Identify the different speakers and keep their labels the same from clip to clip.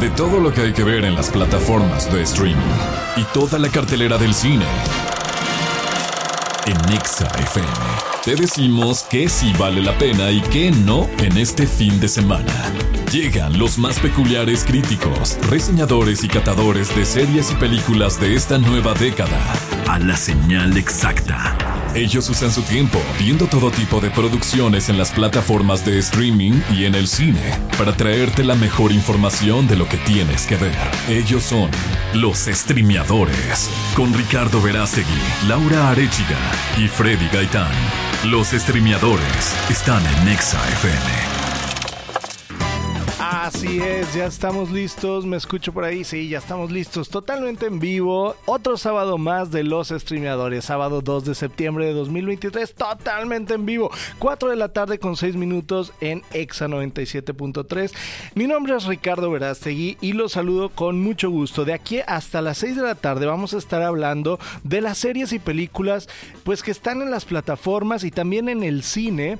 Speaker 1: de todo lo que hay que ver en las plataformas de streaming y toda la cartelera del cine. En Nexa FM te decimos que sí vale la pena y que no en este fin de semana. Llegan los más peculiares críticos, reseñadores y catadores de series y películas de esta nueva década a la señal exacta. Ellos usan su tiempo viendo todo tipo de producciones en las plataformas de streaming y en el cine para traerte la mejor información de lo que tienes que ver. Ellos son los streameadores con Ricardo Verástegui, Laura Arechiga y Freddy Gaitán. Los streameadores están en Nexa FM.
Speaker 2: Así es, ya estamos listos. Me escucho por ahí, sí, ya estamos listos. Totalmente en vivo. Otro sábado más de los streameadores. Sábado 2 de septiembre de 2023, totalmente en vivo. 4 de la tarde con 6 minutos en Exa 97.3. Mi nombre es Ricardo Verástegui y los saludo con mucho gusto. De aquí hasta las 6 de la tarde vamos a estar hablando de las series y películas pues que están en las plataformas y también en el cine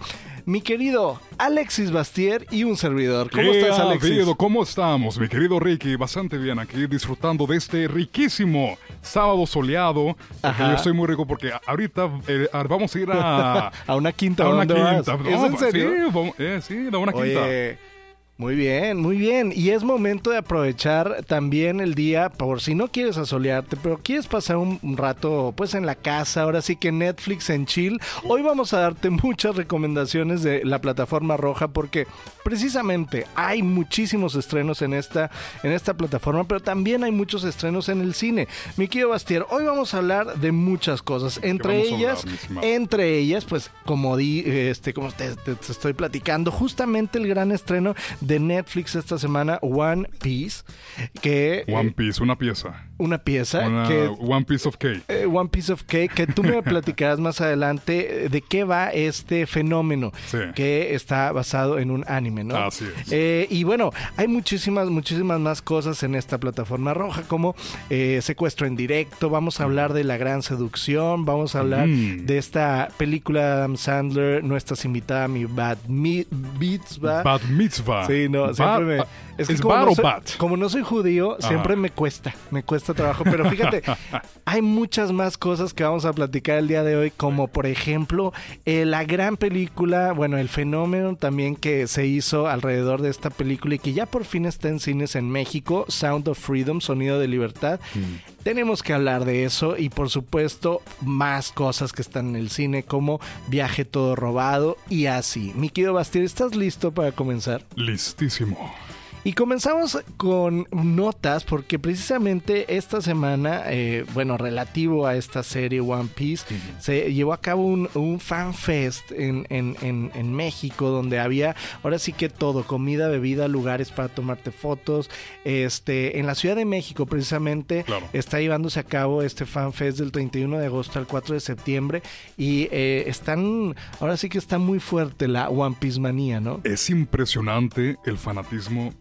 Speaker 2: mi querido Alexis Bastier y un servidor. ¿Cómo estás, Alexis?
Speaker 3: ¿Cómo estamos, mi querido Ricky? Bastante bien aquí, disfrutando de este riquísimo sábado soleado. Yo estoy muy rico porque ahorita eh, vamos a ir a...
Speaker 2: a una quinta.
Speaker 3: A una quinta.
Speaker 2: ¿Es en serio?
Speaker 3: Sí, eh, sí, a una quinta.
Speaker 2: Muy bien, muy bien. Y es momento de aprovechar también el día, por si no quieres asolearte, pero quieres pasar un, rato pues en la casa, ahora sí que Netflix en chill. Hoy vamos a darte muchas recomendaciones de la plataforma roja porque precisamente hay muchísimos estrenos en esta, en esta plataforma, pero también hay muchos estrenos en el cine. Mi querido Bastier, hoy vamos a hablar de muchas cosas. Entre ellas, entre ellas, pues como di, este, como te, estoy platicando, justamente el gran estreno de Netflix esta semana, One Piece, que...
Speaker 3: One eh, Piece, una pieza.
Speaker 2: Una pieza.
Speaker 3: que, One Piece of Cake.
Speaker 2: Eh, one Piece of Cake, que tú me platicarás más adelante de qué va este fenómeno que está basado en un anime, ¿no?
Speaker 3: Así es.
Speaker 2: Eh, y bueno, hay muchísimas, muchísimas más cosas en esta plataforma roja, como secuestro en directo, vamos a hablar de La Gran Seducción, vamos a hablar mm. de esta película de Adam Sandler, no estás invitada a mi Bad Mitzvah.
Speaker 3: Bad Mitzvah.
Speaker 2: Sí, no, siempre me...
Speaker 3: Es, que como, no soy,
Speaker 2: como no soy judío, siempre me cuesta, me cuesta trabajo. Pero fíjate, hay muchas más cosas que vamos a platicar el día de hoy, como por ejemplo eh, la gran película, bueno, el fenómeno también que se hizo alrededor de esta película y que ya por fin está en cines en México, Sound of Freedom, Sonido de Libertad. Mm. Tenemos que hablar de eso y por supuesto más cosas que están en el cine como Viaje todo robado y así. Mi querido Bastier, ¿estás listo para comenzar?
Speaker 3: Listísimo.
Speaker 2: Y comenzamos con notas porque precisamente esta semana, eh, bueno, relativo a esta serie One Piece, se llevó a cabo un, un fan fest en, en, en, México donde había ahora sí que todo, comida, bebida, lugares para tomarte fotos. Este, en la Ciudad de México precisamente está llevándose a cabo este fan fest del 31 de agosto al 4 de septiembre y eh, están, ahora sí que está muy fuerte la One Piece manía, ¿no?
Speaker 3: Es impresionante el fanatismo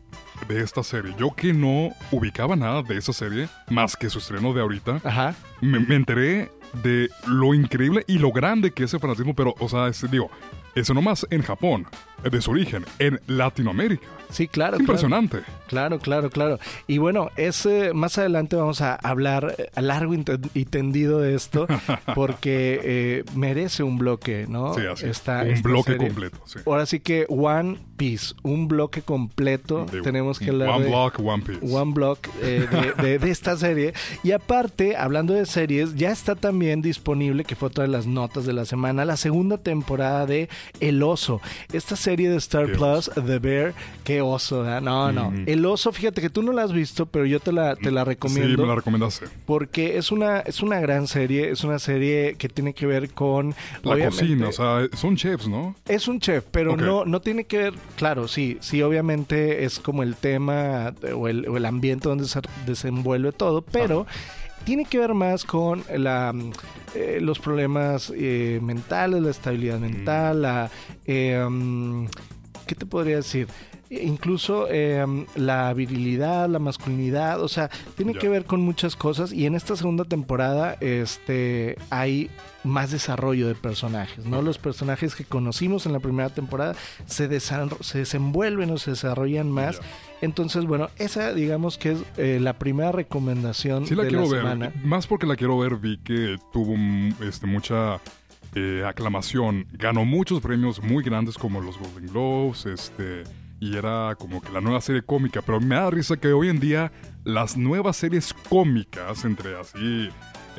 Speaker 3: de esta serie. Yo que no ubicaba nada de esa serie, más que su estreno de ahorita,
Speaker 2: Ajá.
Speaker 3: Me, me enteré de lo increíble y lo grande que es el fanatismo, pero, o sea, digo, eso nomás en Japón, de su origen, en Latinoamérica.
Speaker 2: Sí, claro.
Speaker 3: impresionante.
Speaker 2: Claro, claro, claro. Y bueno, ese, más adelante vamos a hablar a largo y tendido de esto, porque eh, merece un bloque, ¿no?
Speaker 3: Sí, así esta, Un bloque completo. Sí.
Speaker 2: Ahora sí que One Piece, un bloque completo. tenemos que hablar
Speaker 3: One Block, One Piece.
Speaker 2: One Block eh, de, de, esta serie. Y aparte, hablando de series, ya está también disponible, que fue otra de las notas de la semana, la segunda temporada de El Oso. Esta serie de Star Plus, The Bear, que oso, No, no. El oso, fíjate que tú no la has visto, pero yo te la, te la recomiendo.
Speaker 3: Sí, me la recomendaste.
Speaker 2: Porque es una, es una gran serie, es una serie que tiene que ver con...
Speaker 3: La cocina, o sea, son chefs, ¿no?
Speaker 2: Es un chef, pero no, no tiene que ver, claro, sí, sí, obviamente es como el tema o el, o el ambiente donde se desenvuelve todo, pero... tiene que ver más con la, eh, los problemas eh, mentales, la estabilidad mental, la... Eh, ¿Qué te podría decir? incluso em, la virilidad, la masculinidad, o sea, tiene que ver con muchas cosas y en esta segunda temporada este hay más desarrollo de personajes, ¿no? Los personajes que conocimos en la primera temporada se, se desenvuelven o se desarrollan más. Entonces, bueno, esa digamos que es eh, la primera recomendación
Speaker 3: sí la quiero ver. Más porque la quiero ver, vi que tuvo este, mucha eh, aclamación. Ganó muchos premios muy grandes como los Golden Globes, este y era como que la nueva serie cómica, pero me da risa que hoy en día las nuevas series cómicas, entre así...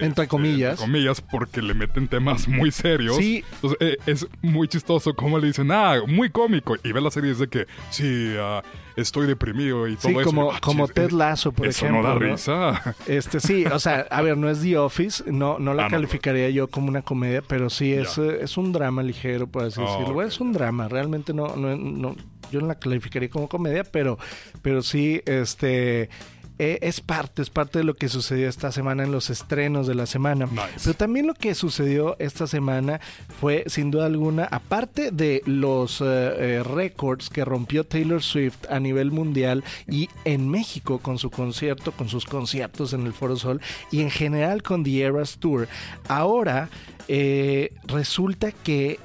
Speaker 2: Entre comillas.
Speaker 3: Entre comillas, porque le meten temas muy serios. Sí. Entonces, eh, es muy chistoso como le dicen, ah, muy cómico. Y ve la serie de que, sí, uh, estoy deprimido y todo
Speaker 2: sí, Como, ah, como Ted Lasso, por
Speaker 3: eso
Speaker 2: ejemplo.
Speaker 3: no da risa.
Speaker 2: Este, sí, o sea, a ver, no es The Office, no, no la ah, calificaría yo como una comedia, pero sí es, eh, es un drama ligero, por así decirlo. Es un drama, realmente no, no, no yo no la calificaría como comedia, pero, pero sí, este e, es parte, es parte de lo que sucedió esta semana en los estrenos de la semana. Pero también lo que sucedió esta semana fue, sin duda alguna, aparte de los eh, eh, récords que rompió Taylor Swift a nivel mundial y en México con su concierto, con sus conciertos en el Foro Sol y en general con The Eras Tour, ahora eh, resulta que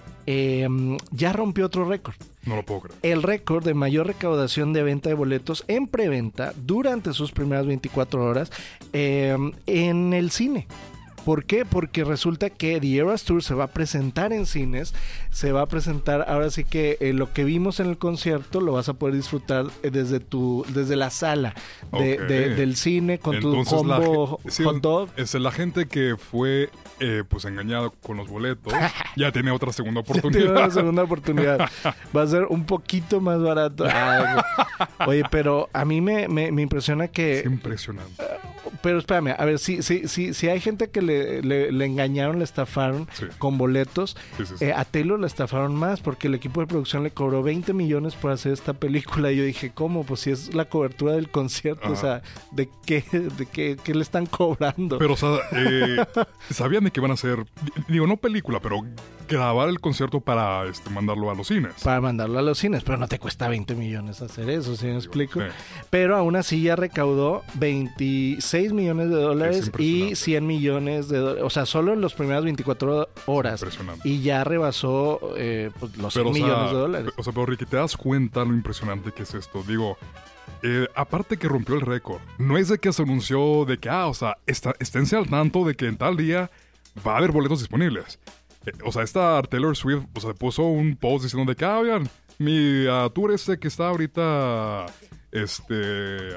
Speaker 2: ya rompió otro récord.
Speaker 3: No lo puedo creer.
Speaker 2: El récord de mayor recaudación de venta de boletos en preventa durante sus primeras 24 horas eh, en el cine. ¿Por qué? Porque resulta que The Eras Tour se va a presentar en cines, se va a presentar, ahora sí que eh, lo que vimos en el concierto lo vas a poder disfrutar eh, desde tu, desde la sala del cine con tu combo hot dog.
Speaker 3: Es la gente que fue eh, pues engañado con los boletos, ya tiene otra segunda oportunidad.
Speaker 2: tiene otra segunda oportunidad. Va a ser un poquito más barato. oye, pero a mí me, me, me impresiona que...
Speaker 3: Es impresionante
Speaker 2: pero espérame, a ver, si, si, si, si hay gente que le, le, engañaron, le estafaron con boletos, eh, a Taylor le estafaron más porque el equipo de producción le cobró 20 millones por hacer esta película. Y yo dije, ¿cómo? Pues si es la cobertura del concierto, o sea, ¿de qué, de qué, qué, le están cobrando?
Speaker 3: Pero, o sea, eh, sabían de que van a hacer, digo, no película, pero grabar el concierto para este, mandarlo a los cines.
Speaker 2: Para mandarlo a los cines, pero no te cuesta 20 millones hacer eso, si me explico? Pero aún así ya recaudó 26 millones de dólares y 100 millones de dólares, o sea, solo en las primeras 24 horas. Y ya rebasó eh, pues, los 100 millones de dólares.
Speaker 3: O sea, pero Ricky, ¿te das cuenta lo impresionante que es esto? Digo, eh, aparte que rompió el récord, no es de que se anunció de que, ah, o sea, está, esténse al tanto de que en tal día va a haber boletos disponibles. Eh, o sea, esta Taylor Swift, o sea, puso un post diciendo de que, ah, oigan, mi uh, tour este que está ahorita, este,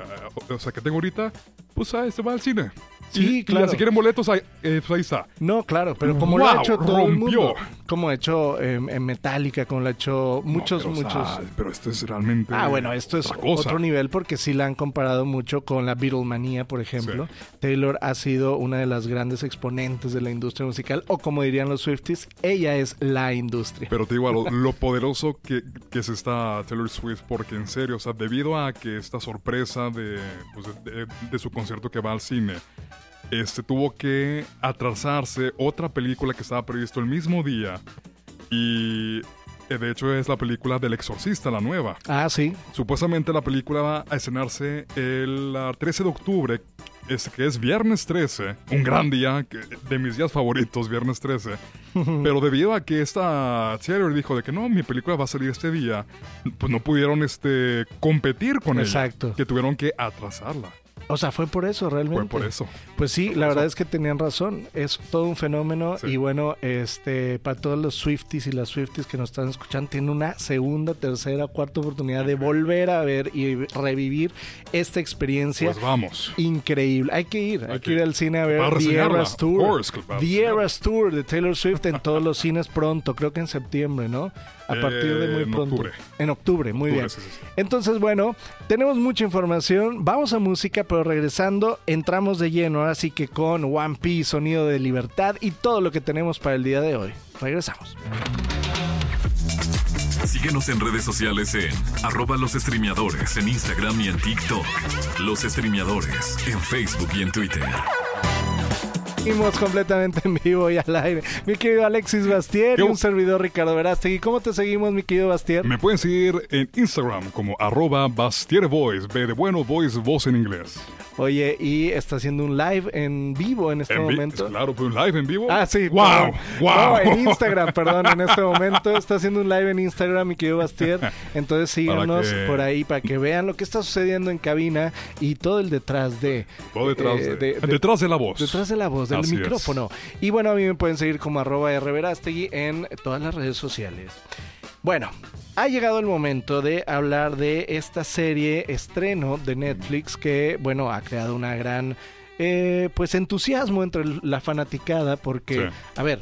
Speaker 3: o sea, que tengo ahorita, pues ah, se va al cine.
Speaker 2: Sí, claro.
Speaker 3: si quieren boletos, ahí, eh, pues ahí, está.
Speaker 2: No, claro, pero como lo ha hecho todo el mundo. Como ha hecho em, en Metallica, como lo ha hecho muchos, muchos.
Speaker 3: pero esto es realmente.
Speaker 2: Ah, bueno, esto es otro nivel porque sí la han comparado mucho con la Beatlemanía, por ejemplo. Taylor ha sido una de las grandes exponentes de la industria musical, o como dirían los Swifties, ella es la industria.
Speaker 3: Pero te digo, lo, poderoso que, que es esta Taylor Swift, porque en serio, o sea, debido a que esta sorpresa de, pues, de su concierto que va al cine este tuvo que atrasarse otra película que estaba previsto el mismo día y eh, de hecho es la película del exorcista, la nueva.
Speaker 2: Ah, sí.
Speaker 3: Supuestamente la película va a estrenarse el 13 de octubre, es, que es viernes 13, un gran día, de mis días favoritos, viernes 13. Pero debido a que esta Taylor dijo de que no, mi película va a salir este día, pues no pudieron este, competir con
Speaker 2: Exacto.
Speaker 3: ella. Que tuvieron que atrasarla.
Speaker 2: O sea, fue por eso realmente.
Speaker 3: Fue por eso.
Speaker 2: Pues sí, la verdad es que tenían razón. Es todo un fenómeno y bueno, este para todos los Swifties y las Swifties que nos están escuchando, tiene una segunda, tercera, cuarta oportunidad de volver a ver y revivir esta experiencia.
Speaker 3: Pues vamos.
Speaker 2: Increíble. Hay que ir, hay, que ir al cine a ver The Eras Tour. The Eras Tour de Taylor Swift en todos los cines pronto, creo que en septiembre, ¿no? A partir de muy pronto. En octubre. En octubre, muy bien. Entonces, bueno, tenemos mucha información. Vamos a música, pero regresando, entramos de lleno, así que con One Piece, Sonido de Libertad y todo lo que tenemos para el día de hoy. Regresamos.
Speaker 1: Síguenos en redes sociales en arroba los streameadores en Instagram y en TikTok. Los streameadores en Facebook y en Twitter.
Speaker 2: Seguimos completamente en vivo y al aire. Mi querido Alexis Bastier y un servidor Ricardo Verástegui. ¿Cómo te seguimos, mi querido Bastier?
Speaker 3: Me pueden seguir en Instagram como arroba bastiervoice, B de bueno, voice, voz en inglés.
Speaker 2: Oye, y está haciendo un live en vivo en este
Speaker 3: En
Speaker 2: momento.
Speaker 3: Claro, pues un live en vivo.
Speaker 2: Ah, sí.
Speaker 3: ¡Wow!
Speaker 2: perdón.
Speaker 3: ¡Wow!
Speaker 2: No, en Instagram, perdón, en este momento está haciendo un live en Instagram, mi querido Bastier. Entonces síganos
Speaker 3: que-
Speaker 2: por ahí para que vean lo que está sucediendo en cabina y todo el detrás de.
Speaker 3: Todo detrás,
Speaker 2: eh,
Speaker 3: de, detrás de la voz.
Speaker 2: Detrás de la voz, del
Speaker 3: Así es.
Speaker 2: micrófono. Y bueno, a mí me pueden seguir como arroba rverastegui en todas las redes sociales. Bueno, ha llegado el momento de hablar de esta serie estreno de Netflix que, bueno, ha creado una gran, eh, pues, entusiasmo entre la fanaticada porque,
Speaker 3: Sí.
Speaker 2: a ver,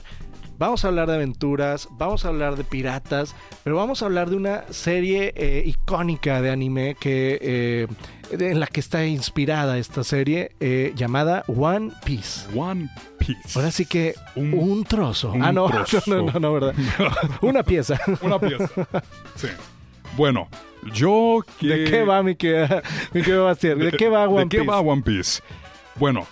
Speaker 2: vamos a hablar de aventuras, vamos a hablar de piratas, pero vamos a hablar de una serie eh, icónica de anime que... eh, en la que está inspirada esta serie eh, llamada One Piece.
Speaker 3: One Piece.
Speaker 2: Ahora sí que un,
Speaker 3: Un-
Speaker 2: trozo.
Speaker 3: un
Speaker 2: ah, no,
Speaker 3: trozo.
Speaker 2: no, no, no, verdad. Una pieza.
Speaker 3: Una pieza. Sí. Bueno, yo que...
Speaker 2: ¿De qué va mi querida, mi Bastier? ¿De qué va One
Speaker 3: ¿De qué
Speaker 2: Piece?
Speaker 3: va One Piece? Bueno,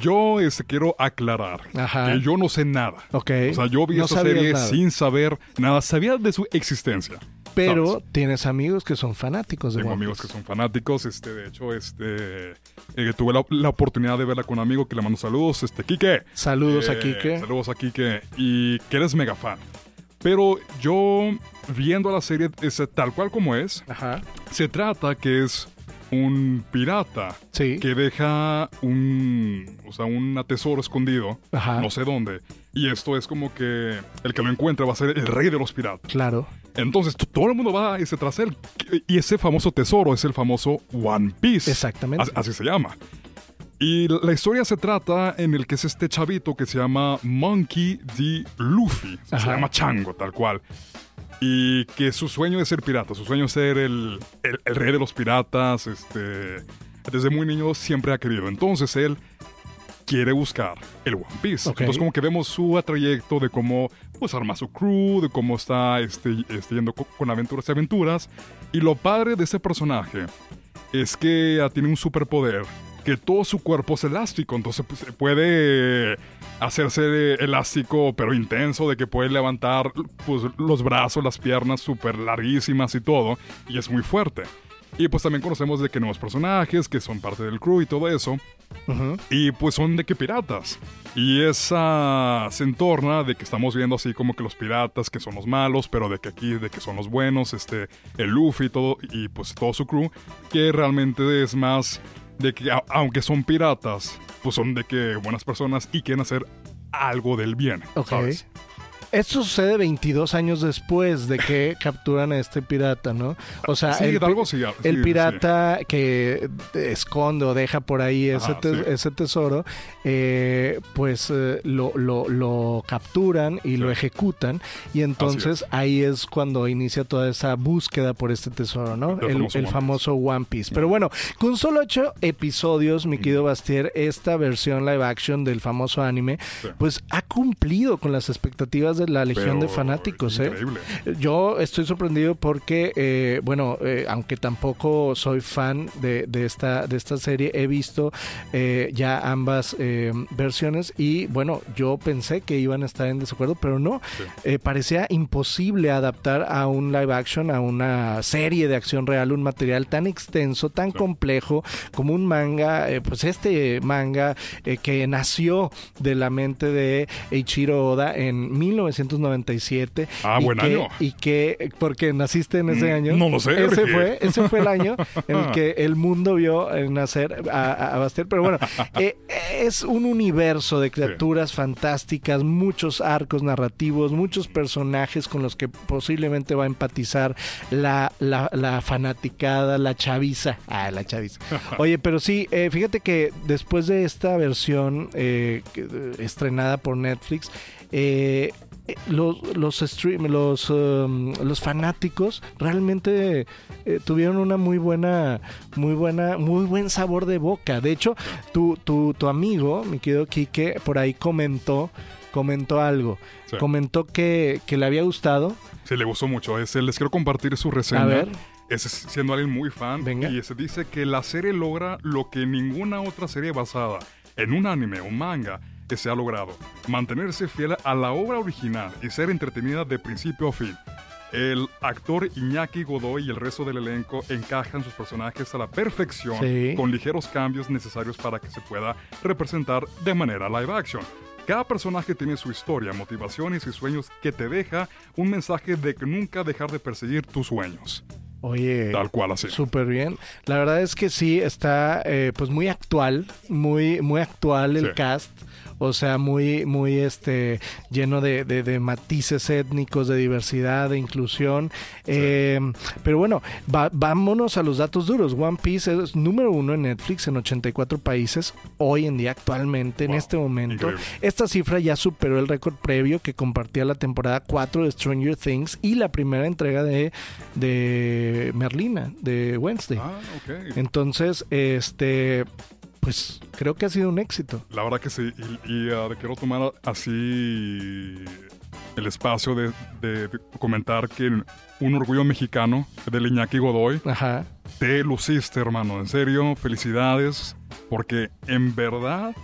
Speaker 3: yo este, quiero aclarar
Speaker 2: Ajá.
Speaker 3: que yo no sé nada.
Speaker 2: Ok.
Speaker 3: O sea, yo vi
Speaker 2: No
Speaker 3: esta serie
Speaker 2: nada.
Speaker 3: sin saber nada. Sabía de su existencia.
Speaker 2: Pero
Speaker 3: ¿sabes?
Speaker 2: tienes amigos que son fanáticos de
Speaker 3: Tengo amigos que son fanáticos. Este, de hecho, este, eh, tuve la, la oportunidad de verla con un amigo que le mando saludos. Este, Quique.
Speaker 2: Saludos a
Speaker 3: Eh,
Speaker 2: Kike.
Speaker 3: Saludos a Kike. Y que eres mega fan. Pero yo, viendo la serie es, tal cual como es,
Speaker 2: Ajá.
Speaker 3: se trata que es un pirata
Speaker 2: Sí.
Speaker 3: que deja un, o sea, un tesoro escondido,
Speaker 2: Ajá.
Speaker 3: no sé dónde. Y esto es como que el que lo encuentra va a ser el rey de los piratas.
Speaker 2: Claro.
Speaker 3: Entonces todo el mundo va ese tras él. Y ese famoso tesoro es el famoso One Piece.
Speaker 2: Exactamente.
Speaker 3: As- Así se llama. Y la historia se trata en el que es este chavito que se llama Monkey D. Luffy. Se llama Chango, tal cual. Y que su sueño es ser pirata, su sueño es ser el, el- el rey de los piratas. Este, desde muy niño siempre ha querido. Entonces él quiere buscar el One Piece.
Speaker 2: Ok.
Speaker 3: Entonces como que vemos su trayecto de cómo pues arma su crew, de cómo está este, este, yendo co- con aventuras y aventuras. Y lo padre de ese personaje es que tiene un superpoder que todo su cuerpo es elástico, entonces pues, puede hacerse elástico pero intenso, de que puede levantar pues, los brazos, las piernas súper larguísimas y todo, y es muy fuerte. Y pues también conocemos de que nuevos personajes que son parte del crew y todo eso, y pues son de que piratas. Y esa se entorna de que estamos viendo así como que los piratas que son los malos, pero de que aquí de que son los buenos, este, el Luffy y todo, y pues todo su crew, que realmente es más de que a- aunque son piratas, pues son de que buenas personas y quieren hacer algo del bien.
Speaker 2: Ok.
Speaker 3: ¿sabes?
Speaker 2: Esto sucede 22 años después de que capturan a este pirata, ¿no? O sea,
Speaker 3: Sí,
Speaker 2: el, pi-
Speaker 3: algo sí, sí,
Speaker 2: el
Speaker 3: sí.
Speaker 2: pirata que esconde o deja por ahí ese,
Speaker 3: Ajá,
Speaker 2: ese tesoro, eh, pues eh, lo, lo- lo capturan y lo ejecutan. Y entonces ahí es cuando inicia toda esa búsqueda por este tesoro, ¿no?
Speaker 3: El
Speaker 2: El,
Speaker 3: famoso
Speaker 2: el
Speaker 3: One
Speaker 2: famoso One Piece. Pero bueno, con solo ocho episodios, mi querido Bastier, esta versión live action del famoso anime, pues ha cumplido con las expectativas de la legión de fanáticos, ¿eh? Yo estoy sorprendido porque, eh, bueno, eh, aunque tampoco soy fan de, de esta, de esta serie, he visto eh, ya ambas eh, versiones y, bueno, yo pensé que iban a estar en desacuerdo, pero no.
Speaker 3: Sí.
Speaker 2: Parecía imposible adaptar a un live action, a una serie de acción real, un material tan extenso, tan complejo como un manga, eh, pues este manga que nació de la mente de Eiichiro Oda en 1997.
Speaker 3: Ah,
Speaker 2: y
Speaker 3: buen
Speaker 2: que-
Speaker 3: año.
Speaker 2: Y que, porque naciste en ese
Speaker 3: Mm,
Speaker 2: año.
Speaker 3: no lo sé,
Speaker 2: Ese
Speaker 3: Ricky.
Speaker 2: fue, ese fue el año en el que el mundo vio eh, nacer a, a-. Pero bueno, eh, es un universo de criaturas fantásticas, muchos arcos narrativos, muchos personajes con los que posiblemente va a empatizar la, la, la fanaticada, la chaviza. Ah, la chaviza. Oye, pero sí, eh, fíjate que después de esta versión eh, estrenada por Netflix, eh, los los stream, los um, los fanáticos realmente eh, tuvieron una muy buena muy buena muy buen sabor de boca de hecho tu, tu, tu amigo mi querido Quique por ahí comentó comentó algo
Speaker 3: Sí.
Speaker 2: comentó que, que le había gustado
Speaker 3: Sí, le gustó mucho. Ese, les quiero compartir su reseña.
Speaker 2: a ver
Speaker 3: Ese es siendo alguien muy fan.
Speaker 2: Venga.
Speaker 3: Y se dice que la serie logra lo que ninguna otra serie basada en un anime o manga que se ha logrado. Mantenerse fiel a la obra original y ser entretenida de principio a fin. El actor Iñaki Godoy y el resto del elenco encajan sus personajes a la perfección,
Speaker 2: Sí.
Speaker 3: con ligeros cambios necesarios para que se pueda representar de manera live action. Cada personaje tiene su historia, motivaciones y sueños que te deja un mensaje de que nunca dejar de perseguir tus sueños.
Speaker 2: Oye,
Speaker 3: Tal cual así.
Speaker 2: súper bien. La verdad es que sí, está eh, pues muy actual, muy, muy actual el
Speaker 3: Sí.
Speaker 2: cast. O sea, muy, muy este, lleno de, de- de matices étnicos, de diversidad, de inclusión. Eh, pero bueno, va- vámonos a los datos duros. One Piece es número uno en Netflix en 84 países hoy en día, actualmente, en este momento.
Speaker 3: increíble.
Speaker 2: Esta cifra ya superó el récord previo que compartía la temporada 4 de Stranger Things y la primera entrega de, de Merlina, de Wednesday.
Speaker 3: Ah, ok.
Speaker 2: Entonces, este, pues creo que ha sido un éxito.
Speaker 3: La verdad que sí. Y, y, ah, quiero tomar así el espacio de, de- de comentar que un orgullo mexicano del Iñaki Godoy.
Speaker 2: Ajá.
Speaker 3: Te luciste, hermano. En serio, felicidades. Porque en verdad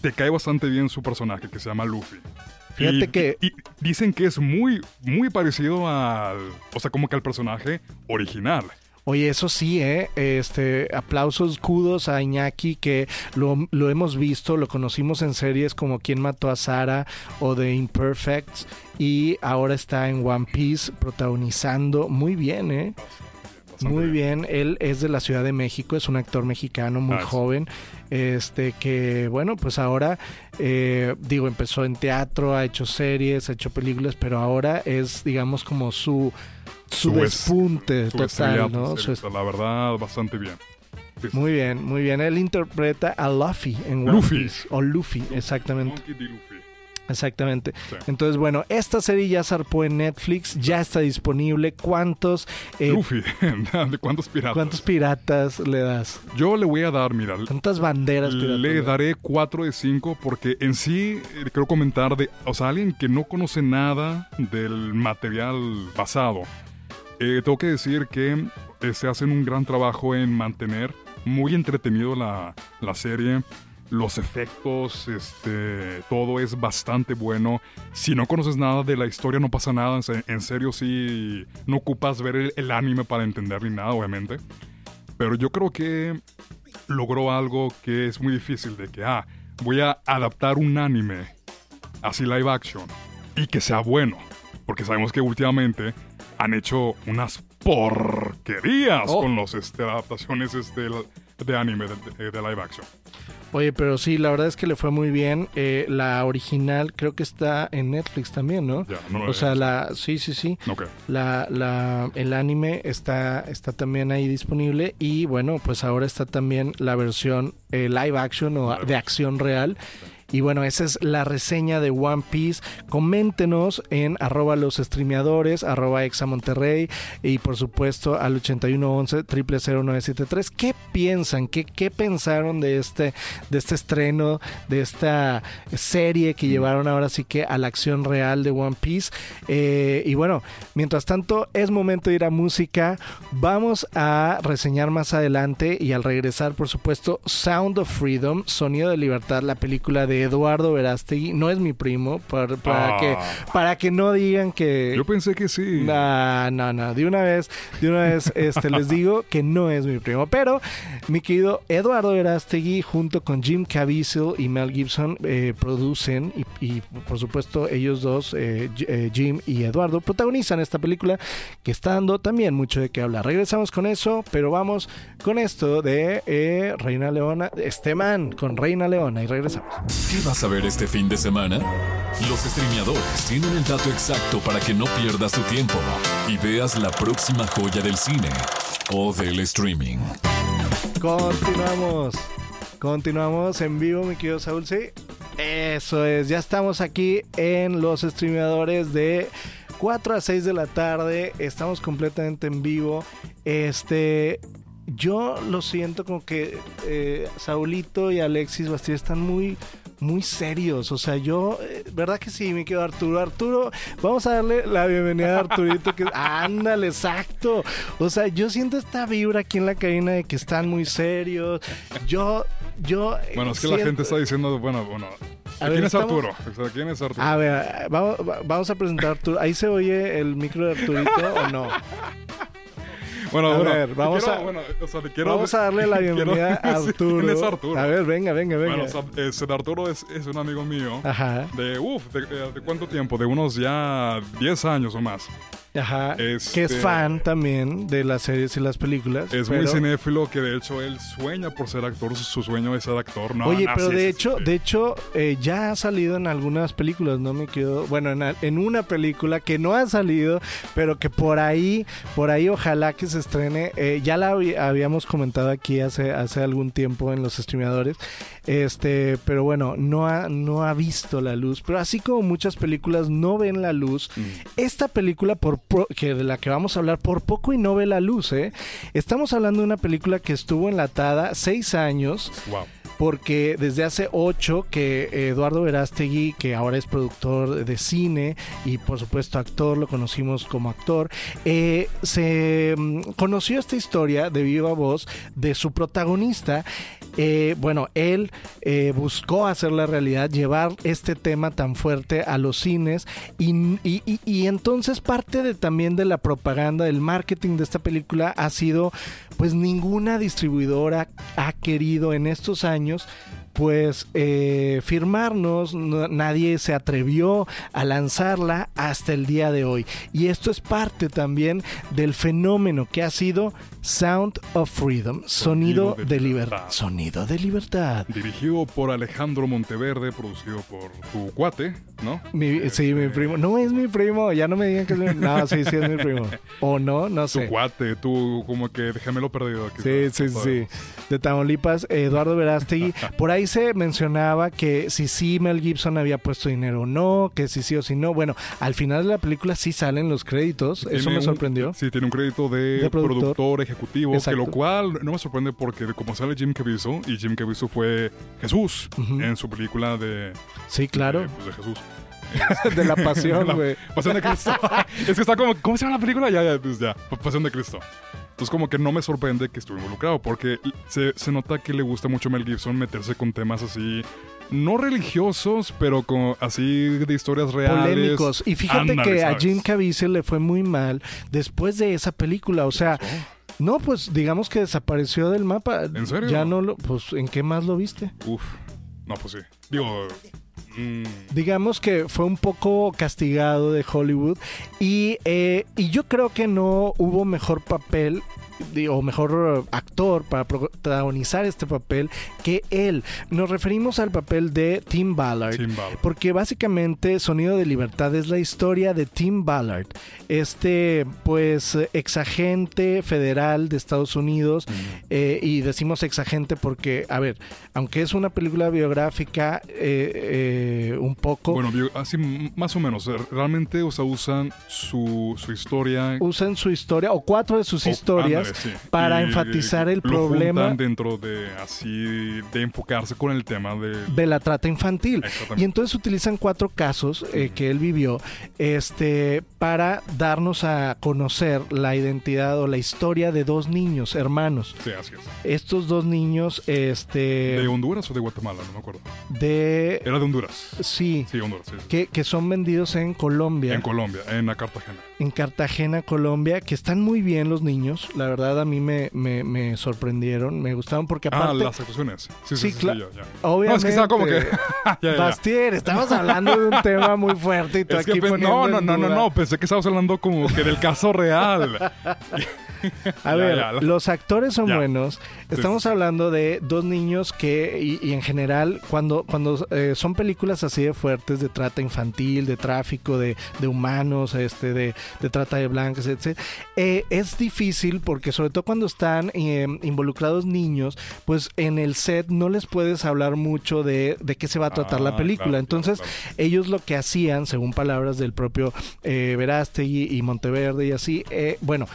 Speaker 3: te cae bastante bien su personaje que se llama Luffy.
Speaker 2: Fíjate
Speaker 3: Y-
Speaker 2: que-
Speaker 3: y dicen que es muy, muy parecido al. O sea, como que al personaje original.
Speaker 2: Oye, eso sí, ¿eh? Este, aplausos, kudos a Iñaki, que lo, lo hemos visto, lo conocimos en series como Quién mató a Sara o The Imperfects, y ahora está en One Piece protagonizando muy bien, ¿eh? Muy bien, él es de la Ciudad de México, es un actor mexicano muy
Speaker 3: Ah,
Speaker 2: joven, este que bueno, pues ahora eh, digo empezó en teatro, ha hecho series, ha hecho películas, pero ahora es digamos como su su,
Speaker 3: Su es-
Speaker 2: despunte
Speaker 3: Su
Speaker 2: total, ¿no?
Speaker 3: en
Speaker 2: Su
Speaker 3: serio,
Speaker 2: est-
Speaker 3: La verdad, bastante bien. Sí,
Speaker 2: muy bien, muy bien. Él interpreta a Luffy en One
Speaker 3: Luffy.
Speaker 2: Piece, o Luffy, exactamente.
Speaker 3: Monkey D. Luffy.
Speaker 2: Exactamente.
Speaker 3: Sí.
Speaker 2: Entonces, bueno, esta serie ya zarpó en Netflix, ya está disponible. ¿Cuántos, eh,
Speaker 3: Luffy, ¿de cuántos piratas?
Speaker 2: ¿cuántos piratas le das?
Speaker 3: Yo le voy a dar, mira,
Speaker 2: ¿Cuántas banderas piratas?
Speaker 3: le daré 4 de 5 porque en sí eh, quiero comentar de, o sea, alguien que no conoce nada del material basado. Eh, tengo que decir que eh, se hacen un gran trabajo en mantener muy entretenido la, la serie. Los efectos, este, todo es bastante bueno. Si no conoces nada de la historia, no pasa nada. En se- En serio, sí, no ocupas ver el, el anime para entender ni nada, obviamente. Pero yo creo que logró algo que es muy difícil de que, ah, voy a adaptar un anime así live action y que sea bueno. Porque sabemos que últimamente han hecho unas porquerías
Speaker 2: Oh.
Speaker 3: con las adaptaciones este, de anime de, live action.
Speaker 2: Oye, pero sí, la verdad es que le fue muy bien. Eh, la original creo que está en Netflix también, ¿no?
Speaker 3: Ya, no,
Speaker 2: o sea, la, sí, sí, sí.
Speaker 3: Ok.
Speaker 2: La, la, el anime está, está también ahí disponible y bueno, pues ahora está también la versión eh, live action o
Speaker 3: Live
Speaker 2: de acción real. Y bueno, esa es la reseña de One Piece. Coméntenos en arroba los streameadores, arroba exa Monterrey y por supuesto al 8111 000973. ¿Qué piensan? ¿Qué, qué pensaron de este, de este estreno, de esta serie que llevaron ahora sí que a la acción real de One Piece? Eh, y bueno, mientras tanto es momento de ir a música. Vamos a reseñar más adelante y al regresar, por supuesto, Sound of Freedom, Sonido de Libertad, la película de Eduardo Verástegui. No es mi primo, para, para
Speaker 3: Ah.
Speaker 2: que, para que no digan que...
Speaker 3: Yo pensé que sí.
Speaker 2: No, no, no. De una vez, de una vez este, les digo que no es mi primo. Pero mi querido Eduardo Verástegui, junto con Jim Caviezel y Mel Gibson, eh, producen y, y, por supuesto ellos dos, eh, eh, Jim y Eduardo, protagonizan esta película que está dando también mucho de qué hablar. Regresamos con eso, pero vamos con esto de eh, Reina Leona, este man con Reina Leona y regresamos.
Speaker 1: ¿Qué vas a ver este fin de semana? Los streameadores tienen el dato exacto para que no pierdas tu tiempo y veas la próxima joya del cine o del streaming.
Speaker 2: Continuamos. Continuamos en vivo, mi querido Saúl. Sí. Eso es. Ya estamos aquí en los streameadores de 4 a 6 de la tarde. Estamos completamente en vivo. Este. Yo lo siento como que eh, Saulito y Alexis Bastille están muy, muy serios. O sea, yo, eh, ¿verdad que sí, mi querido Arturo? Arturo, vamos a darle la bienvenida a Arturito. Que, ándale, exacto. O sea, yo siento esta vibra aquí en la cabina de que están muy serios. Yo, yo. eh,
Speaker 3: Bueno, es que la gente está diciendo, bueno, bueno,
Speaker 2: A
Speaker 3: ¿Quién
Speaker 2: ver,
Speaker 3: es
Speaker 2: estamos-
Speaker 3: Arturo? O sea, ¿Quién es Arturo?
Speaker 2: A ver, vamos, vamos a presentar a Arturo. ¿Ahí se oye el micro de Arturito o no?
Speaker 3: Bueno,
Speaker 2: a
Speaker 3: bueno,
Speaker 2: ver, vamos
Speaker 3: quiero-
Speaker 2: a-
Speaker 3: bueno, o sea, quiero-
Speaker 2: Vamos a darle la
Speaker 3: quiero-
Speaker 2: bienvenida a
Speaker 3: sí,
Speaker 2: Arturo.
Speaker 3: ¿Quién es Arturo?
Speaker 2: A ver, venga, venga, venga.
Speaker 3: Bueno, o sea, este, Arturo es, es un amigo mío.
Speaker 2: Ajá,
Speaker 3: De, uff, de, de- de cuánto tiempo? De unos ya 10 años o más.
Speaker 2: Ajá.
Speaker 3: Este-
Speaker 2: Que es fan también de las series y las películas.
Speaker 3: Es muy cinéfilo que de hecho él sueña por ser actor. Su, su sueño es ser actor. No,
Speaker 2: Oye,
Speaker 3: no,
Speaker 2: pero de hecho, de hecho, eh, ya ha salido en algunas películas, no me quedo, bueno, en, en una película que no ha salido, pero que por ahí, por ahí ojalá que se estrene. eh, ya la habíamos comentado aquí hace, hace algún tiempo en los streameadores, este, pero bueno, no ha, no ha visto la luz. Pero así como muchas películas no ven la luz,
Speaker 3: Mm.
Speaker 2: esta película por pro- que de la que vamos a hablar por poco y no ve la luz, ¿eh? Estamos hablando de una película que estuvo enlatada seis años
Speaker 3: Wow.
Speaker 2: porque desde hace ocho que Eduardo Verástegui, que ahora es productor de cine y por supuesto actor, lo conocimos como actor, eh, se mm, conoció esta historia de viva voz de su protagonista. Eh, bueno, él eh, buscó hacer la realidad, llevar este tema tan fuerte a los cines y, y- y- entonces parte de también de la propaganda, del marketing de esta película ha sido pues ninguna distribuidora ha querido en estos años pues eh, firmarnos, no- nadie se atrevió a lanzarla hasta el día de hoy. Y esto es parte también del fenómeno que ha sido Sound of Freedom, sonido,
Speaker 3: de
Speaker 2: de, libertad.
Speaker 3: libertad.
Speaker 2: Sonido de libertad.
Speaker 3: Dirigido por Alejandro Monteverde, producido por tu cuate, ¿no?
Speaker 2: Mi- sí, mi primo. No es mi primo, ya no me digan que es mi No, sí, sí es mi primo. O no, no
Speaker 3: Tu
Speaker 2: sé.
Speaker 3: cuate, tú como que déjame lo perdido. aquí
Speaker 2: Sí, sí, sí. De Tamaulipas, Eduardo Verástegui. Por ahí se mencionaba que si sí Mel Gibson había puesto dinero o no, que si sí o si no. Bueno, al final de la película sí salen los créditos. Eso me
Speaker 3: un-
Speaker 2: sorprendió.
Speaker 3: sí, tiene un crédito de,
Speaker 2: De productor.
Speaker 3: productor. ejecutivo,
Speaker 2: Exacto.
Speaker 3: que lo cual no me sorprende porque como sale Jim Caviezel, y Jim Caviezel fue Jesús
Speaker 2: Ujú.
Speaker 3: en su película de,
Speaker 2: Sí, claro.
Speaker 3: de, pues, de Jesús.
Speaker 2: De la pasión, güey.
Speaker 3: Pasión de Cristo. es que está como, ¿cómo se llama la película? Ya, ya, pues ya, Pasión de Cristo. Entonces como que no me sorprende que estuve involucrado porque se, se nota que le gusta mucho a Mel Gibson meterse con temas así, no religiosos, pero con, así de historias reales.
Speaker 2: Polémicos. Y fíjate que a. Jim Caviezel le fue muy mal después de esa película. O sea, no, pues digamos que desapareció del mapa.
Speaker 3: ¿En serio?
Speaker 2: Ya no lo. Pues, ¿en qué más lo viste?
Speaker 3: Uf, no, pues sí. Digo, mm,
Speaker 2: digamos que fue un poco castigado de Hollywood y, eh, y yo creo que no hubo mejor papel o mejor eh, actor para protagonizar este papel que él. Nos referimos al papel de Tim Ballard.
Speaker 3: Tim Ballard.
Speaker 2: Porque básicamente Sonido de Libertad es la historia de Tim Ballard, este pues exagente federal de Estados Unidos, eh, y decimos exagente porque, a ver, aunque es una película biográfica eh, eh, un poco,
Speaker 3: Bueno, así más o menos. Realmente, o sea, usan su, su historia.
Speaker 2: usan su historia o cuatro de sus historias
Speaker 3: sí.
Speaker 2: para
Speaker 3: Y
Speaker 2: enfatizar el
Speaker 3: lo
Speaker 2: problema
Speaker 3: dentro de así, de enfocarse con el tema de.
Speaker 2: de la trata infantil. Y entonces utilizan cuatro casos eh, que él vivió este, para darnos a conocer la identidad o la historia de dos niños, hermanos.
Speaker 3: Sí, así es.
Speaker 2: Estos dos niños, este,
Speaker 3: ¿De Honduras o de Guatemala? No me acuerdo.
Speaker 2: de...
Speaker 3: Era de Honduras.
Speaker 2: Sí,
Speaker 3: Sí, Honduras, sí. sí.
Speaker 2: que, que son vendidos en Colombia,
Speaker 3: En Colombia, en la Cartagena.
Speaker 2: en Cartagena, Colombia, que están muy bien los niños. La verdad a mí me, me, me sorprendieron, me gustaron porque
Speaker 3: Ah,
Speaker 2: aparte...
Speaker 3: las actuaciones. Sí, sí,
Speaker 2: Sí,
Speaker 3: sí,
Speaker 2: cla-
Speaker 3: ya, ya.
Speaker 2: Obviamente,
Speaker 3: No, es que estaba como que. ya.
Speaker 2: Bastier, estamos hablando de un tema muy fuerte y tú
Speaker 3: Es que
Speaker 2: aquí
Speaker 3: pe-
Speaker 2: poniendo
Speaker 3: no, no,
Speaker 2: en
Speaker 3: no, no,
Speaker 2: duda.
Speaker 3: Pensé que estabas hablando como que del caso real.
Speaker 2: A
Speaker 3: Ya,
Speaker 2: ver,
Speaker 3: ya.
Speaker 2: los actores son buenos. Estamos
Speaker 3: sí, sí.
Speaker 2: hablando de dos niños que, y, y en general, cuando, cuando eh, son películas así de fuertes de trata infantil, de tráfico de, de humanos, este, de, de trata de blancas, etc., eh, es difícil porque sobre todo cuando están eh, involucrados niños, pues en el set no les puedes hablar mucho de, de qué se va a tratar la
Speaker 3: Ah,
Speaker 2: película.
Speaker 3: claro,
Speaker 2: Entonces,
Speaker 3: claro, claro.
Speaker 2: ellos lo que hacían, según palabras del propio eh, Verástegui y Monteverde y así, eh, bueno,